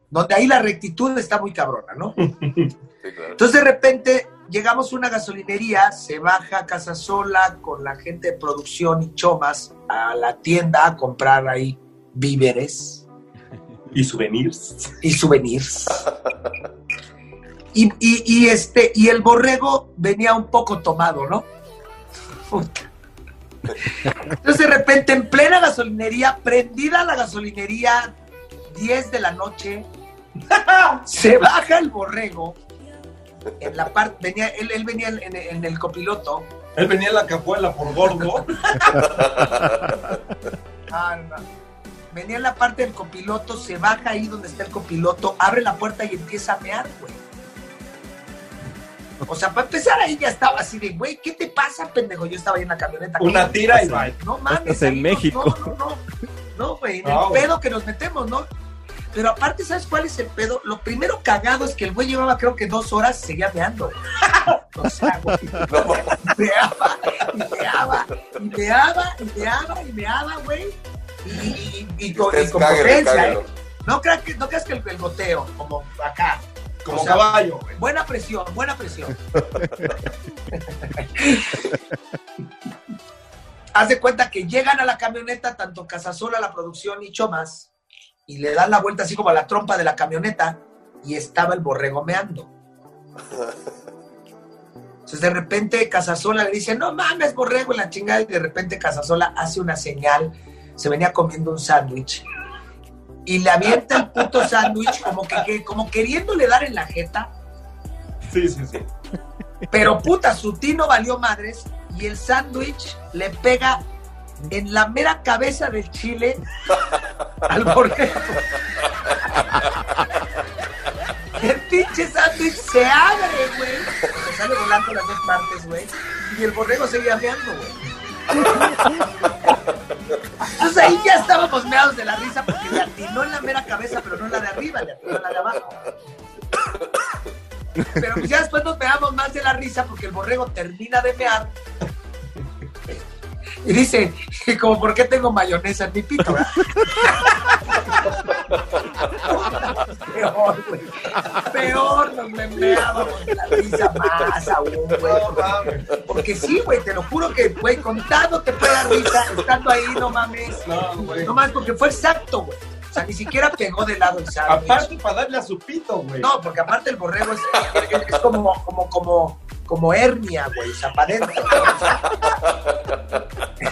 donde ahí la rectitud está muy cabrona, ¿no? *laughs* Entonces de repente llegamos a una gasolinería, se baja Casasola con la gente de producción y chomas a la tienda a comprar ahí víveres Y souvenirs. y souvenirs. Y, y- y este, y el borrego venía un poco tomado, ¿no? Puta. *laughs* Entonces de repente en plena gasolinería, prendida la gasolinería, 10 de la noche, *laughs* se baja el borrego. En la parte, venía, él, él venía en, en el copiloto. Él venía en la capuela por gordo. *laughs* Ah, no. Venía en la parte del copiloto, se baja ahí donde está el copiloto, abre la puerta y empieza a mear, güey. O sea, para empezar ahí ya estaba así de, güey, ¿qué te pasa, pendejo? Yo estaba ahí en la camioneta. Una tira y va. No mames. Estás en ahí, México. No, no, no. No, güey, en el pedo que nos metemos, ¿no? Pero aparte, ¿sabes cuál es el pedo? Lo primero cagado es que el güey llevaba creo que dos horas y seguía meando. *laughs* o sea, güey. Meaba, y meaba, y meaba, y meaba, y meaba, güey. Y, y, y, y con, con potencia. ¿eh? No creas que, no creas que el, el goteo, como acá. Como caballo, güey. Buena presión, buena presión. *laughs* Haz de cuenta que llegan a la camioneta, tanto Casasola, la producción y Chomas, y le dan la vuelta así como a la trompa de la camioneta, y estaba el borrego meando. Entonces de repente Casasola le dice, no mames, borrego, en la chingada, y de repente Casasola hace una señal, se venía comiendo un sándwich, y le avienta el puto sándwich como que, que- como queriéndole dar en la jeta, Sí, sí, sí. pero puta, su tino valió madres y el sándwich le pega en la mera cabeza del chile al borrego. El pinche sándwich se abre, güey. Se sale volando las dos partes, güey. Y el borrego seguía meando, güey. *laughs* Entonces ahí ya estábamos meados de la risa porque le atinó en la mera cabeza, pero no la de arriba, le atinó la de abajo. Pero pues ya después nos meamos más de la risa porque el borrego termina de mear. Y dice, como, ¿por qué tengo mayonesa en mi pito? verdad?" Peor, güey. Peor nos me meábamos de la risa más aún, güey. Porque, porque sí, güey, te lo juro que, güey, contando te dar risa, estando ahí, no mames. No, güey. No mames, porque fue exacto, güey. O sea, ni siquiera pegó de lado el sándwich. Aparte para darle a su pito, güey. No, porque aparte el borrego es, es como, como, como, como hernia, güey, o sea, para adentro.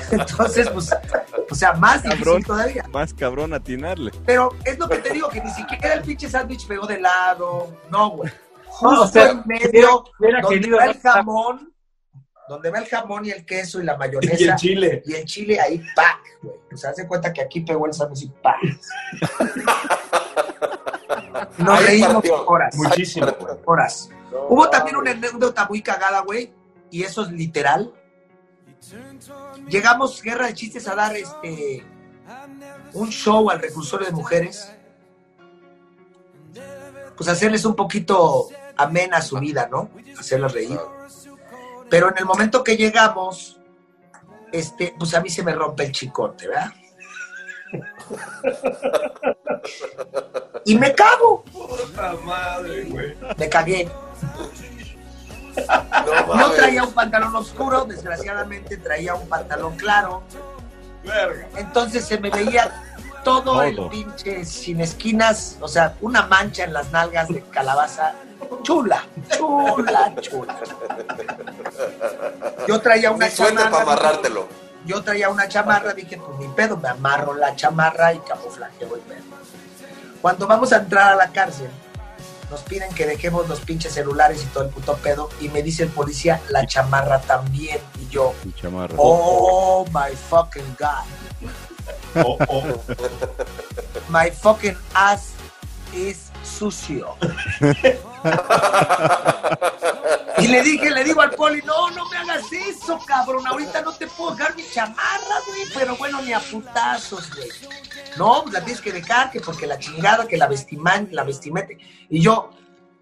*laughs* Entonces, pues, o sea, más difícil Cabrón, todavía. más cabrón atinarle. Pero es lo que te digo, que ni siquiera el pinche sándwich pegó de lado. No, güey. No, Justo o sea, en medio, donde querido va el no- jamón, donde va el jamón y el queso y la mayonesa. Y el chile. Y el chile ahí, ¡pac! güey. O sea, hace cuenta que aquí pegó el sándwich y ¡pac! *laughs* Nos Ahí reímos partió. horas. Muchísimo, güey. Horas. Hubo también una anécdota muy cagada, güey, y eso es literal. Llegamos, Guerra de Chistes, a dar este un show al reclusorio de mujeres. Pues hacerles un poquito amena su vida, ¿no? Hacerlas reír. Pero en el momento que llegamos, este, pues a mí se me rompe el chicote, ¿verdad? *laughs* Y me cago. Puta madre, güey. Me cagué. No traía un pantalón oscuro, desgraciadamente traía un pantalón claro. Entonces se me veía todo, el pinche sin esquinas, o sea, una mancha en las nalgas de calabaza. Chula, chula, chula. Yo traía una suéter para chamarra. amarrártelo. Yo traía una chamarra, dije, pues ni pedo, me amarro la chamarra y camuflajeo el pedo. Cuando vamos a entrar a la cárcel, nos piden que dejemos los pinches celulares y todo el puto pedo, y me dice el policía, la chamarra también, y yo, Tu chamarra. oh my fucking god, Oh, oh. my fucking ass is sucio. *laughs* Y le dije, le digo al poli, no, no me hagas eso, cabrón. Ahorita no te puedo dejar mi chamarra, güey. Pero bueno, ni a putazos, güey. No, pues la tienes que dejar, que porque la chingada, que la vestimán, la vestimete. Y yo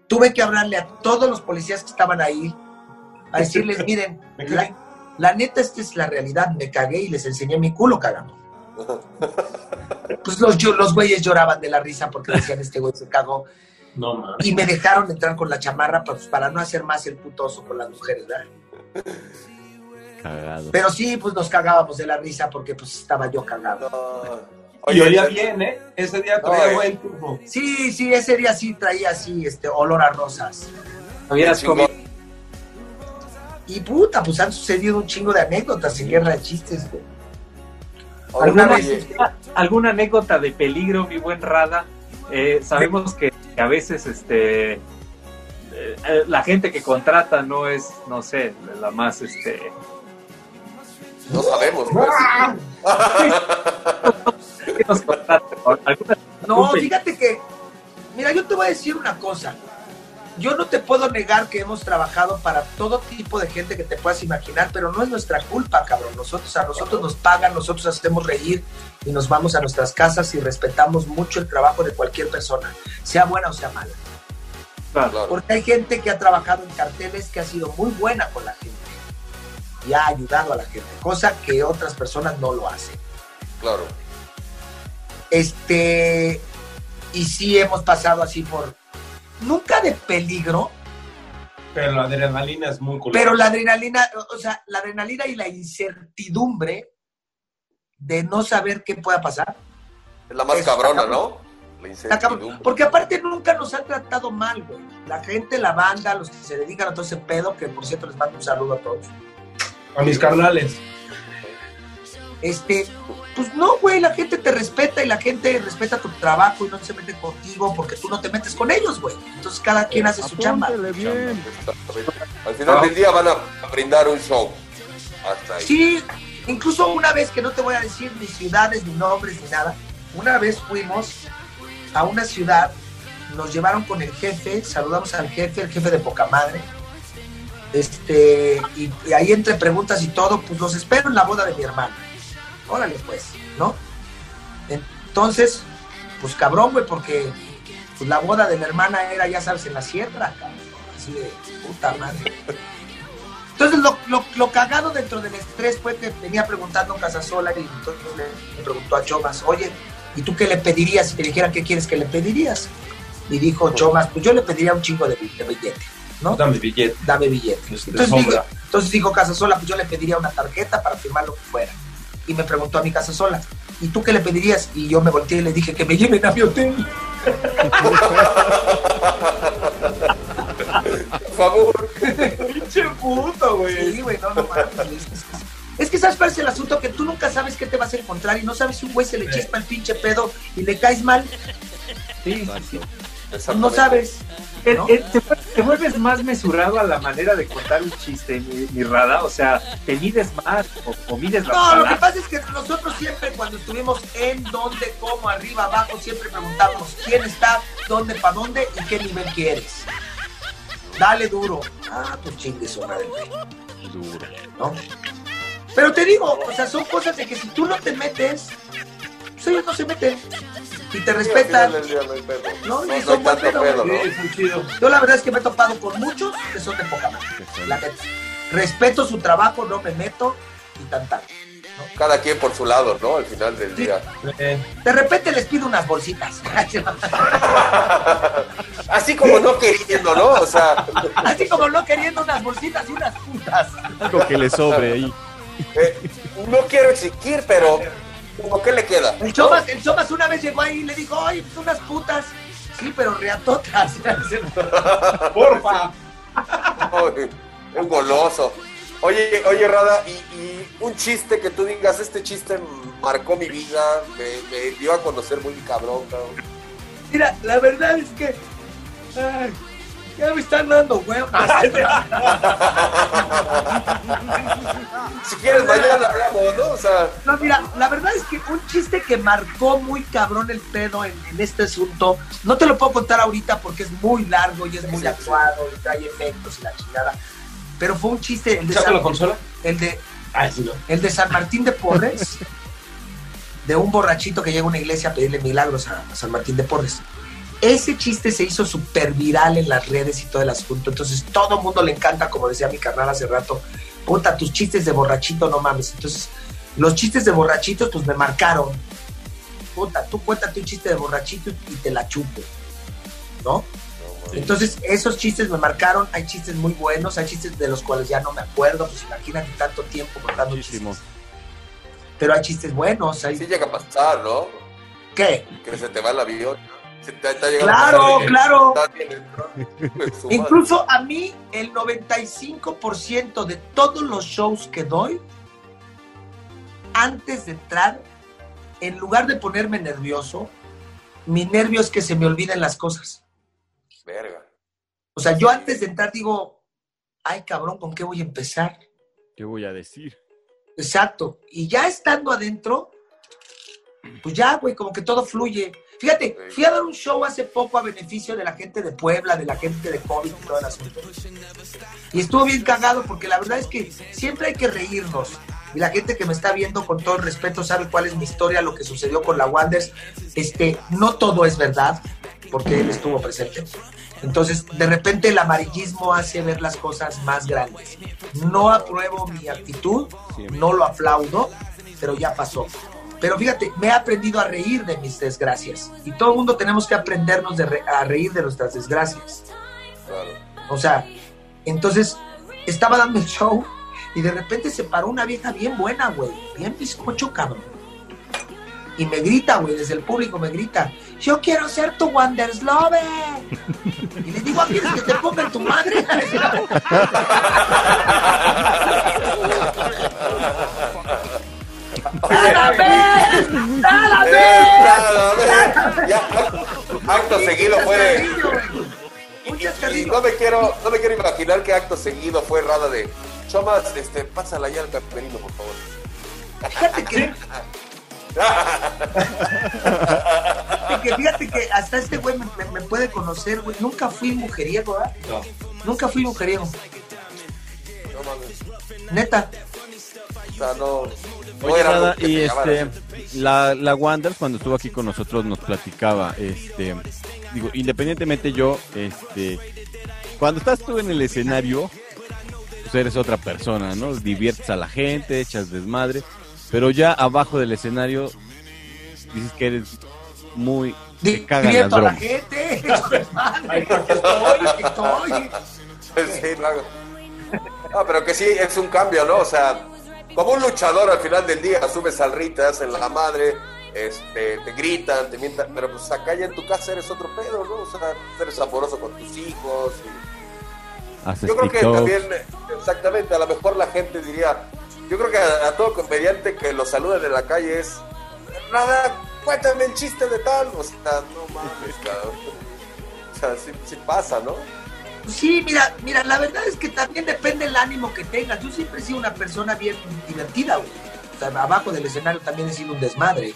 tuve que hablarle a todos los policías que estaban ahí, a decirles, miren, *laughs* la, la neta, esta es la realidad. Me cagué y les enseñé mi culo cagando. Pues los, yo- los güeyes lloraban de la risa porque decían, este güey se cagó. No. Y me dejaron entrar con la chamarra pues, para no hacer más el putoso con las mujeres, ¿verdad? Cagado. Pero sí, pues nos cagábamos de la risa porque pues estaba yo cagado. Y olía bien, ¿eh? Ese día traía Ay. buen turbo. Sí, sí, ese día sí traía así, este, olor a rosas. Hubieras comido. Y puta, pues han sucedido un chingo de anécdotas en Guerra de Chistes, güey. ¿Alguna, Alguna vez- alguna anécdota de peligro, mi buen Rada? Eh, sabemos que a veces este eh, eh, la gente que contrata no es, no sé, la más este No sabemos, pues. *laughs* que nos contrata. ¿Alguna- No, fíjate que, mira, yo te voy a decir una cosa. Yo no te puedo negar que hemos trabajado para todo tipo de gente que te puedas imaginar, pero no es nuestra culpa, cabrón. Nosotros a nosotros nos pagan, nosotros hacemos reír y nos vamos a nuestras casas y respetamos mucho el trabajo de cualquier persona, sea buena o sea mala. Claro. Porque hay gente que ha trabajado en carteles que ha sido muy buena con la gente y ha ayudado a la gente, cosa que otras personas no lo hacen. Claro. Este, y sí hemos pasado así por, nunca de peligro, Pero la adrenalina es muy cool. pero la adrenalina, o sea, la adrenalina y la incertidumbre de no saber qué pueda pasar. Es la más Está cabrona, cabrón. ¿no? Porque aparte nunca nos han tratado mal, güey. La gente, la banda, los que se dedican a todo ese pedo, que por cierto les mando un saludo a todos. A mis carnales. Este, pues no, güey, la gente te respeta y la gente respeta tu trabajo y no se mete contigo porque tú no te metes con ellos, güey. Entonces cada quien hace su chamba. Al final del día van a brindar un show. Hasta ahí. Sí, incluso una vez que no te voy a decir ni ciudades, ni nombres, ni nada, una vez fuimos a una ciudad, nos llevaron con el jefe, saludamos al jefe, el jefe de poca madre, este, y, y ahí entre preguntas y todo, pues los espero en la boda de mi hermana. Órale, pues, ¿no? Entonces, pues cabrón, güey, porque pues, la boda de la hermana era, ya sabes, en la sierra, cabrón, así de puta madre. Entonces, lo, lo, lo cagado dentro del estrés fue que venía preguntando Casasola y entonces le, preguntó a Chomas, oye, ¿y tú qué le pedirías si te dijeran qué quieres que le pedirías? Y dijo Chomas, pues yo le pediría un chingo de, de billete, ¿no? Dame billete. Dame billete. De Entonces dijo, entonces dijo Casasola, pues yo le pediría una tarjeta para firmar lo que fuera. Y me preguntó a mi Casasola, ¿y tú qué le pedirías? Y yo me volteé y le dije que me lleven a mi hotel. Por favor. Pinche puto, güey. Sí, güey, no, no mames. Es que- Es que sabes cuál es el asunto, que tú nunca sabes qué te vas a encontrar y no sabes si un güey se le chispa el pinche pedo y le caes mal. Sí, No sabes. Eh, ¿no? eh, te, vu- te vuelves más mesurado a la manera de contar un chiste, mi, mi Rada. O sea, te mides más o, o mides las No, lo que pasa es que nosotros siempre cuando estuvimos en dónde, cómo, arriba, abajo, siempre preguntábamos quién está, dónde, para dónde y qué nivel quieres. Dale duro. Ah, pues chingue su madre, güey. Duro. ¿no? Pero te digo, o sea, son cosas de que si tú no te metes, pues ellos no se meten. Y te respetan. No. No, y No, no son buen tanto pedo. Yo la verdad es que me he topado con muchos que son de poca madre. La neta. Respeto su trabajo, no me meto y tan tan. ¿no? cada quien por su lado, ¿no? Al final del día. De repente les pido unas bolsitas. *laughs* Así como no queriendo, ¿no? O sea, Así como no queriendo unas bolsitas y unas putas. Algo que le sobre ahí. eh, no quiero exigir, pero ¿cómo qué le queda? El Chomas, el Chomas una vez llegó ahí y le dijo, ay, pues unas putas. Sí, pero reatotas. *laughs* Porfa. Ay, un goloso. Oye, oye, Rada, y, y un chiste que tú digas, este chiste marcó mi vida, me, me dio a conocer muy cabrón, cabrón. Mira, la verdad es que. ay, ya me están dando huevos. *laughs* Si quieres, mañana hablamos, ¿no? O sea, No, mira, la verdad es que un chiste que marcó muy cabrón el pedo en, en este asunto, no te lo puedo contar ahorita porque es muy largo y es muy actuado y trae efectos y la chingada. Pero fue un chiste, el de, ¿Saca San, la consola? el de, Ah, sí, no. el de San Martín de Porres, de un borrachito que llega a una iglesia a pedirle milagros a, a San Martín de Porres. Ese chiste se hizo súper viral en las redes y todo el asunto. Entonces, todo el mundo le encanta, como decía mi carnal hace rato. Puta, tus chistes de borrachito, no mames. Entonces, los chistes de borrachitos, pues me marcaron. Puta, tú cuéntate un chiste de borrachito y te la chupo. ¿No? Entonces, esos chistes me marcaron. Hay chistes muy buenos, hay chistes de los cuales ya no me acuerdo. Pues imagínate tanto tiempo contando chistes. Pero hay chistes buenos. Hay... sí llega a pasar, ¿no? ¿Qué? Que se te va el avión. Te, Claro, claro. *laughs* Pues. Incluso a mí, el 95% de todos los shows que doy, antes de entrar, en lugar de ponerme nervioso, mi nervio es que se me olviden las cosas. Verga. O sea, yo antes de entrar digo, ay cabrón, ¿con qué voy a empezar? ¿Qué voy a decir? Exacto. Y ya estando adentro, pues ya, güey, como que todo fluye. Fíjate, fui a dar un show hace poco a beneficio de la gente de Puebla, de la gente de COVID y todo el asunto. Y estuvo bien cagado porque la verdad es que siempre hay que reírnos. Y la gente que me está viendo con todo el respeto sabe cuál es mi historia, lo que sucedió con la Wanders. Este, no todo es verdad, porque él estuvo presente. Entonces, de repente el amarillismo hace ver las cosas más grandes. No apruebo mi actitud, no lo aplaudo, pero ya pasó. Pero fíjate, me he aprendido a reír de mis desgracias. Y todo el mundo tenemos que aprendernos de re- a reír de nuestras desgracias. O sea, entonces estaba dando el show y de repente se paró una vieja bien buena, güey. Bien bizcocho, cabrón. Y me grita, güey, desde el público me grita, yo quiero ser tu Wonders Lover. Y le digo, ¿quieres que te ponga en tu madre? *laughs* Nada, ve. Ya, acto seguido fue no me quiero, no me quiero imaginar qué acto seguido fue Rada de Chomas, este, pásala ya al camerino, por favor. Fíjate que. Fíjate *laughs* que, fíjate que hasta este güey me, me- me puede conocer, güey. Nunca fui mujeriego, ¿verdad? Nunca fui mujeriego. No mames. Neta. O sea, no. Oye, nada, y este, la, la Wanders cuando estuvo aquí con nosotros nos platicaba, este, digo, independientemente yo, este, cuando estás tú en el escenario, pues eres otra persona, ¿no? Diviertes a la gente, echas desmadre, pero ya abajo del escenario dices que eres muy, te cagan las a la bromas. gente. *laughs* Estoy, estoy. *laughs* Sí, claro. No, pero que sí, es un cambio, ¿no? O sea, como un luchador al final del día, subes al te hacen la madre, este, te gritan, te mientan, pero pues acá ya en tu casa eres otro pedo, ¿no? O sea, eres amoroso con tus hijos. y- Haces Yo creo que también, exactamente, a lo mejor la gente diría, yo creo que a, a todo comediante que lo saluden en la calle es, nada, cuéntame el chiste de tal, o sea, no mames, *laughs* cabrón. O sea, sí, sí pasa, ¿no? Sí, mira, mira, la verdad es que también depende el ánimo que tengas. Yo siempre he sido una persona bien divertida, güey. O sea, abajo del escenario también he sido un desmadre.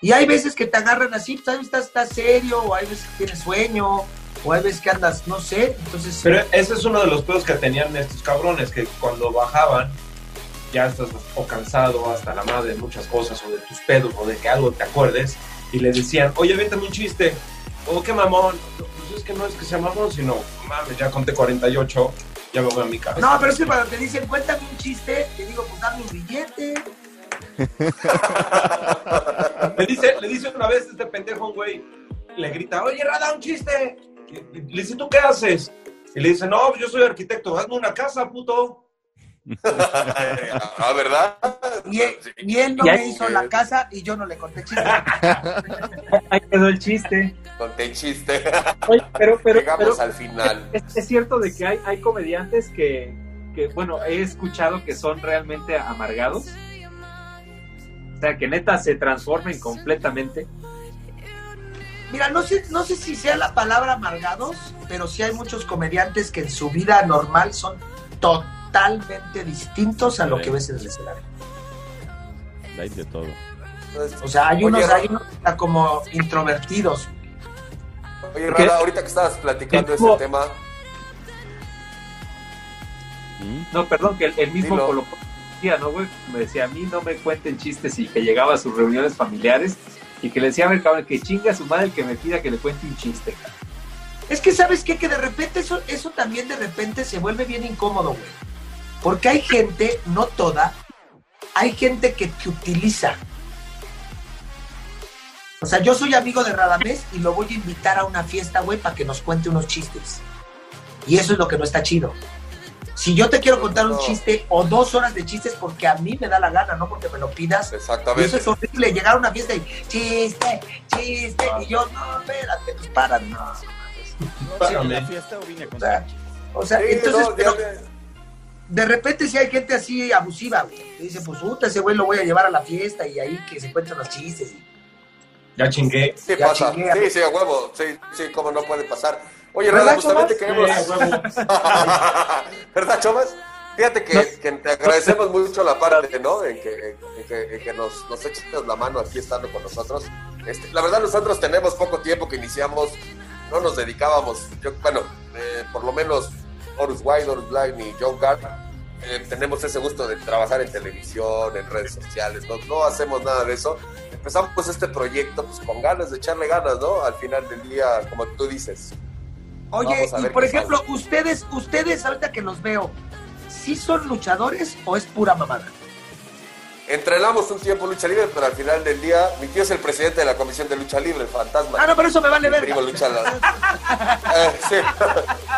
Y hay veces que te agarran así, pues, estás, estás serio, o hay veces que tienes sueño, o hay veces que andas, no sé, entonces... Pero ese es uno de los pedos que tenían estos cabrones, que cuando bajaban, ya estás o cansado hasta la madre de muchas cosas, o de tus pedos, o de que algo te acuerdes, y le decían, oye, véntame un chiste, o qué mamón, pues es que no es que sea mamón, sino, mames, ya conté 48, ya me voy a mi casa. No, pero es que cuando te dicen, cuéntame un chiste, te digo, pues dame un billete. *laughs* Le dice, le dice una vez este pendejo güey, le grita, oye, Rada, un chiste. Y- Le dice, ¿tú qué haces? Y le dice, no, pues yo soy arquitecto, hazme una casa, puto. *laughs* *laughs* Ah, ¿verdad? Y él, y él no Y me hizo la casa y yo no le conté chiste. *laughs* Ahí quedó el chiste. Conté chiste. Oye, pero, pero, Llegamos pero al final. es, es cierto de que hay, hay comediantes que, que, bueno, he escuchado que son realmente amargados. O sea, que neta se transformen completamente. Mira, no sé, no sé si sea la palabra amargados, pero sí hay muchos comediantes que en su vida normal son totalmente distintos a lo que ves en el escenario. Hay de todo. O sea, hay unos, Oye, hay unos como introvertidos. Oye, Rada, ahorita que estabas platicando El ese tema, No, perdón, que el, el mismo Dilo. colocó decía, ¿no, güey? Me decía, a mí no me cuenten chistes y que llegaba a sus reuniones familiares y que le decía, a ver, cabrón, que chinga a su madre el que me pida que le cuente un chiste. cabrón". Es que sabes qué? que de repente eso, eso también de repente se vuelve bien incómodo, güey. Porque hay gente, no toda, hay gente que te utiliza. O sea, yo soy amigo de Radamés y lo voy a invitar a una fiesta, güey, para que nos cuente unos chistes. Y eso es lo que no está chido. Si yo te quiero contar un No. chiste o dos horas de chistes porque a mí me da la gana, no porque me lo pidas. Exactamente. eso es horrible, llegar a una fiesta y chiste, chiste, y yo, no, espérate, pues para, no. ¿Vine a la fiesta o vine a O contar? sea, o sea, Sí, entonces, no, ya- de repente si hay gente así abusiva, güey. que dice, pues puta, ese güey lo voy a llevar a la fiesta y ahí que se cuentan los chistes. y- Ya chingué. Sí Ya pasa. chingué. Sí, sí, a huevo. Sí, sí, cómo no puede pasar. Oye, ¿Verdad, Rada, justamente queremos... Sí. *laughs* ¿Verdad, Chomas? Fíjate que, que te agradecemos mucho la parte, ¿no? En que, en que, en que nos, nos eches la mano aquí estando con nosotros. Este, la verdad, nosotros tenemos poco tiempo que iniciamos, no nos dedicábamos, yo, bueno, eh, por lo menos Horus White, Horus Blind y John Carr, eh, tenemos ese gusto de trabajar en televisión, en redes sociales, no, no hacemos nada de eso. Empezamos pues, este proyecto pues, con ganas de echarle ganas, ¿no? Al final del día, como tú dices. Oye, y por ejemplo, ustedes, ustedes ahorita que los veo, ¿sí son luchadores o es pura mamada? Entrenamos un tiempo lucha libre, pero al final del día, mi tío es el presidente de la comisión de lucha libre, el fantasma. Ah, no, pero eso me vale ver. la- *laughs* Eh, sí.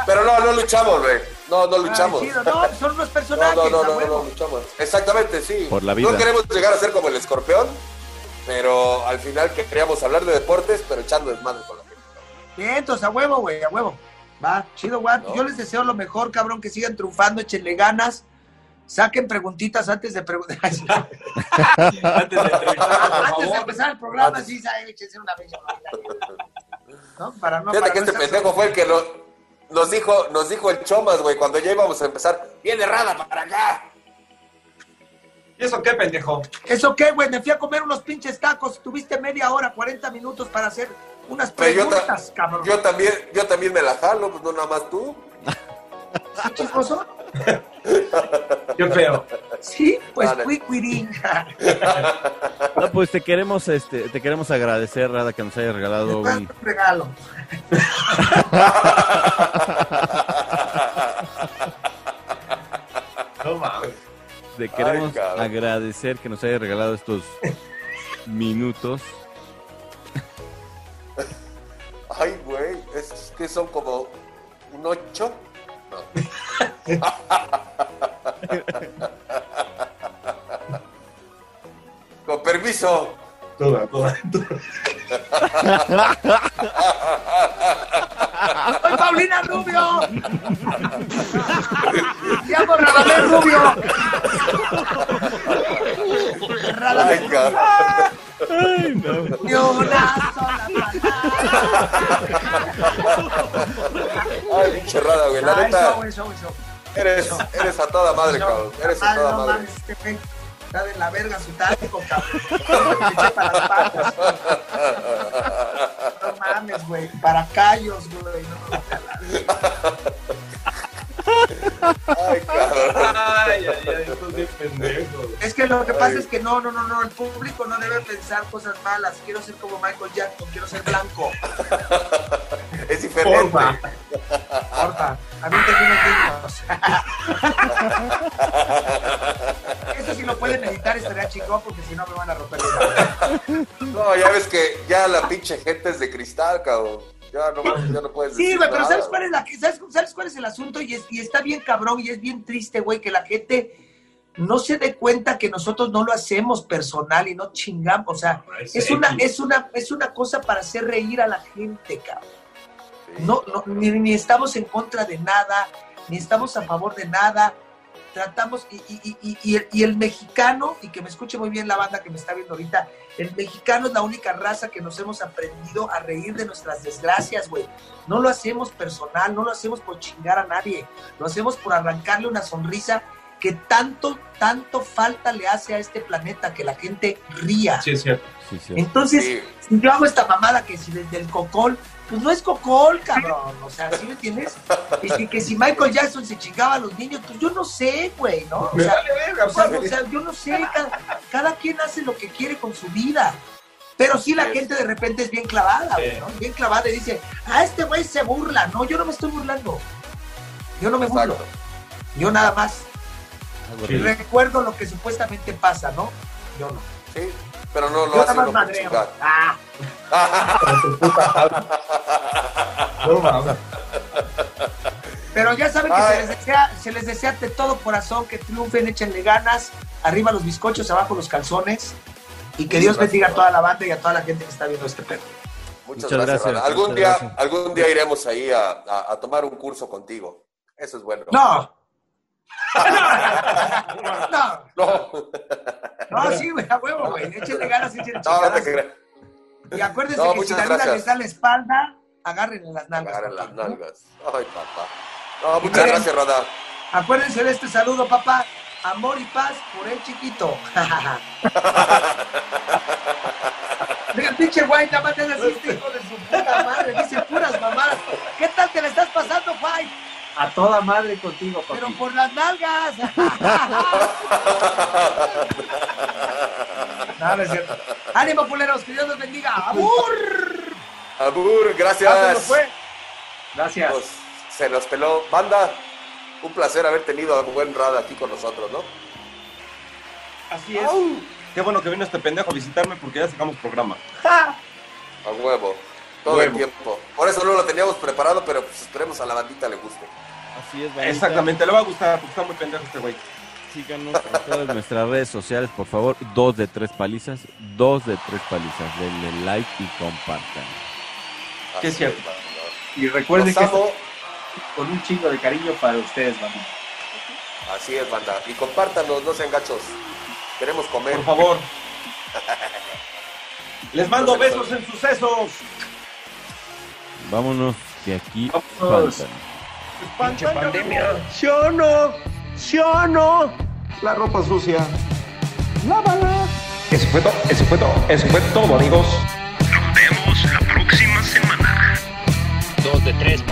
Pero no, no luchamos, güey. No, no luchamos. no, son unos personajes. No, no, no, no, no luchamos. Exactamente, sí. Por la vida. No queremos llegar a ser como el escorpión, pero al final que queríamos hablar de deportes, pero echando desmadre con la gente. Bien, entonces a huevo, güey, a huevo. Va, chido. No. Yo les deseo lo mejor, cabrón, que sigan triunfando, échenle ganas. Saquen preguntitas antes de preguntar. *laughs* Antes de entrevistar, por antes de favor. empezar el programa, Antes. sí, saben, échense una bella ¿No? Para no Fíjate para que no este estar pendejo fue el que lo- nos dijo, nos dijo el Chomas, güey, cuando ya íbamos a empezar. Viene Rada para acá. ¿Y eso qué, pendejo? ¿Eso qué, güey? Me fui a comer unos pinches tacos. Tuviste media hora, 40 minutos para hacer unas Pero yo, ta- preguntas, cabrón. yo también, yo también me la jalo, pues no nada más tú. ¿Sí, chismoso? Qué feo. Sí, pues Vale. fui. No, pues te queremos, este, te queremos agradecer, Rada, que nos haya regalado un un, regalo. No mames. te queremos agradecer que nos haya regalado estos minutos. Ay, güey, es que son como un ocho. Con permiso. Toda, toda. ¡Soy Paulina Rubio! ¡Llamo Radamés Rubio! Radamés Ay, no. Ni una sola Ay, pinche rada, güey. La neta, Ay, show, show, show. eres, eres a toda madre, cabrón. Eres a Ay, toda no madre. mames, este güey está de la verga su táctico, cabrón. Me eché para las patas. *laughs* No mames, güey. Para callos, güey. No, Ay, cabrón. Ay, ay, ay, estos bien pendejos. Es que lo que pasa Ay. es que no, no, no, no, el público no debe pensar cosas malas. Quiero ser como Michael Jackson, quiero ser blanco. *laughs* Es diferente. Porfa. Porfa. A mí. *laughs* Eso sí lo pueden editar estaría chingón porque si no me van a romper *laughs* No, ya ves que ya la pinche gente es de cristal, cabrón. Ya no, ya no puedes Sí, decir güey, pero nada. ¿sabes cuál es la ¿sabes, sabes cuál es el asunto? Y, es, y está bien cabrón y es bien triste, güey, que la gente no se dé cuenta que nosotros no lo hacemos personal y no chingamos. O sea, es una, es una, es una cosa para hacer reír a la gente, cabrón. No, no, ni, ni estamos en contra de nada, ni estamos a favor de nada. Tratamos, y, y- y- y- y el, y el mexicano, y que me escuche muy bien la banda que me está viendo ahorita, el mexicano es la única raza que nos hemos aprendido a reír de nuestras desgracias, güey. No lo hacemos personal, no lo hacemos por chingar a nadie, lo hacemos por arrancarle una sonrisa que tanto, tanto falta le hace a este planeta, que la gente ría. Sí, es cierto. Sí, sí. Entonces, Sí. si yo hago esta mamada que si desde el cocol, pues no es cocol, cabrón. O sea, ¿sí me entiendes? Y que, que si Michael Jackson se chingaba a los niños, pues yo no sé, güey, ¿no? O sea, vale verga, o sea, padre. o sea, yo no sé, cada, cada quien hace lo que quiere con su vida. Pero sí la gente de repente es bien clavada, güey. ¿no? Bien clavada y dice, ah, este güey se burla. No, yo no me estoy burlando. Yo no me burlo. Yo nada más Sí. recuerdo lo que supuestamente pasa, ¿no? Yo no. Sí, pero no lo Yo por chingar. Ah. Pero ya saben que se les, desea, se les desea de todo corazón que triunfen, échenle ganas, arriba los bizcochos, abajo los calzones, y que Dios bendiga a toda la banda y a toda la gente que está viendo este pedo. Muchas, Muchas gracias. Algún muchas día, gracias. algún día iremos ahí a, a- a tomar un curso contigo. Eso es bueno. No, no, No, *laughs* no, sí, güey, a huevo, güey, échenle ganas, échenle no, no te creas. Y acuérdense No, que si la vida gracias. les da la espalda, agárrenle las nalgas. Agarren las nalgas. Ay, papá. No, muchas miren, gracias, Rada. Acuérdense de este saludo, papá. Amor y paz por el chiquito. *laughs* Mira, pinche güey, nada más te este hijo de su puta madre. Dice puras mamadas. ¿Qué tal te le estás pasando, güey? A toda madre contigo, papi. Pero por las nalgas. *laughs* no, no es cierto. Ánimo, culeros, que Dios los bendiga. ¡Abur! Abur, se gracias. fue. Gracias. Pues, se nos peló. Banda, un placer haber tenido a buen Rada aquí con nosotros, ¿no? Así es. Qué bueno que vino este pendejo a visitarme porque ya sacamos programa. A huevo. Todo el tiempo. Por eso no lo teníamos preparado, pero pues esperemos a la bandita le guste. Así es, bandita. Exactamente, le va a gustar porque está muy pendejo este güey. Síganos en todas nuestras redes sociales, por favor. Dos de tres palizas. Dos de tres palizas. Denle like y compartan. Que es cierto. banda. Y recuerden que amo. con un chingo de cariño para ustedes, mami. Así es, banda. Y compártanos, no sean gachos. Queremos comer. Por favor. *laughs* Les mando besos en sus sesos. Vámonos, que aquí Vámonos. faltan. ¿Sí o no? ¿Sí o no? La ropa sucia. Lávala. Eso fue todo, eso fue todo, eso fue todo, amigos. Nos vemos la próxima semana. Dos de tres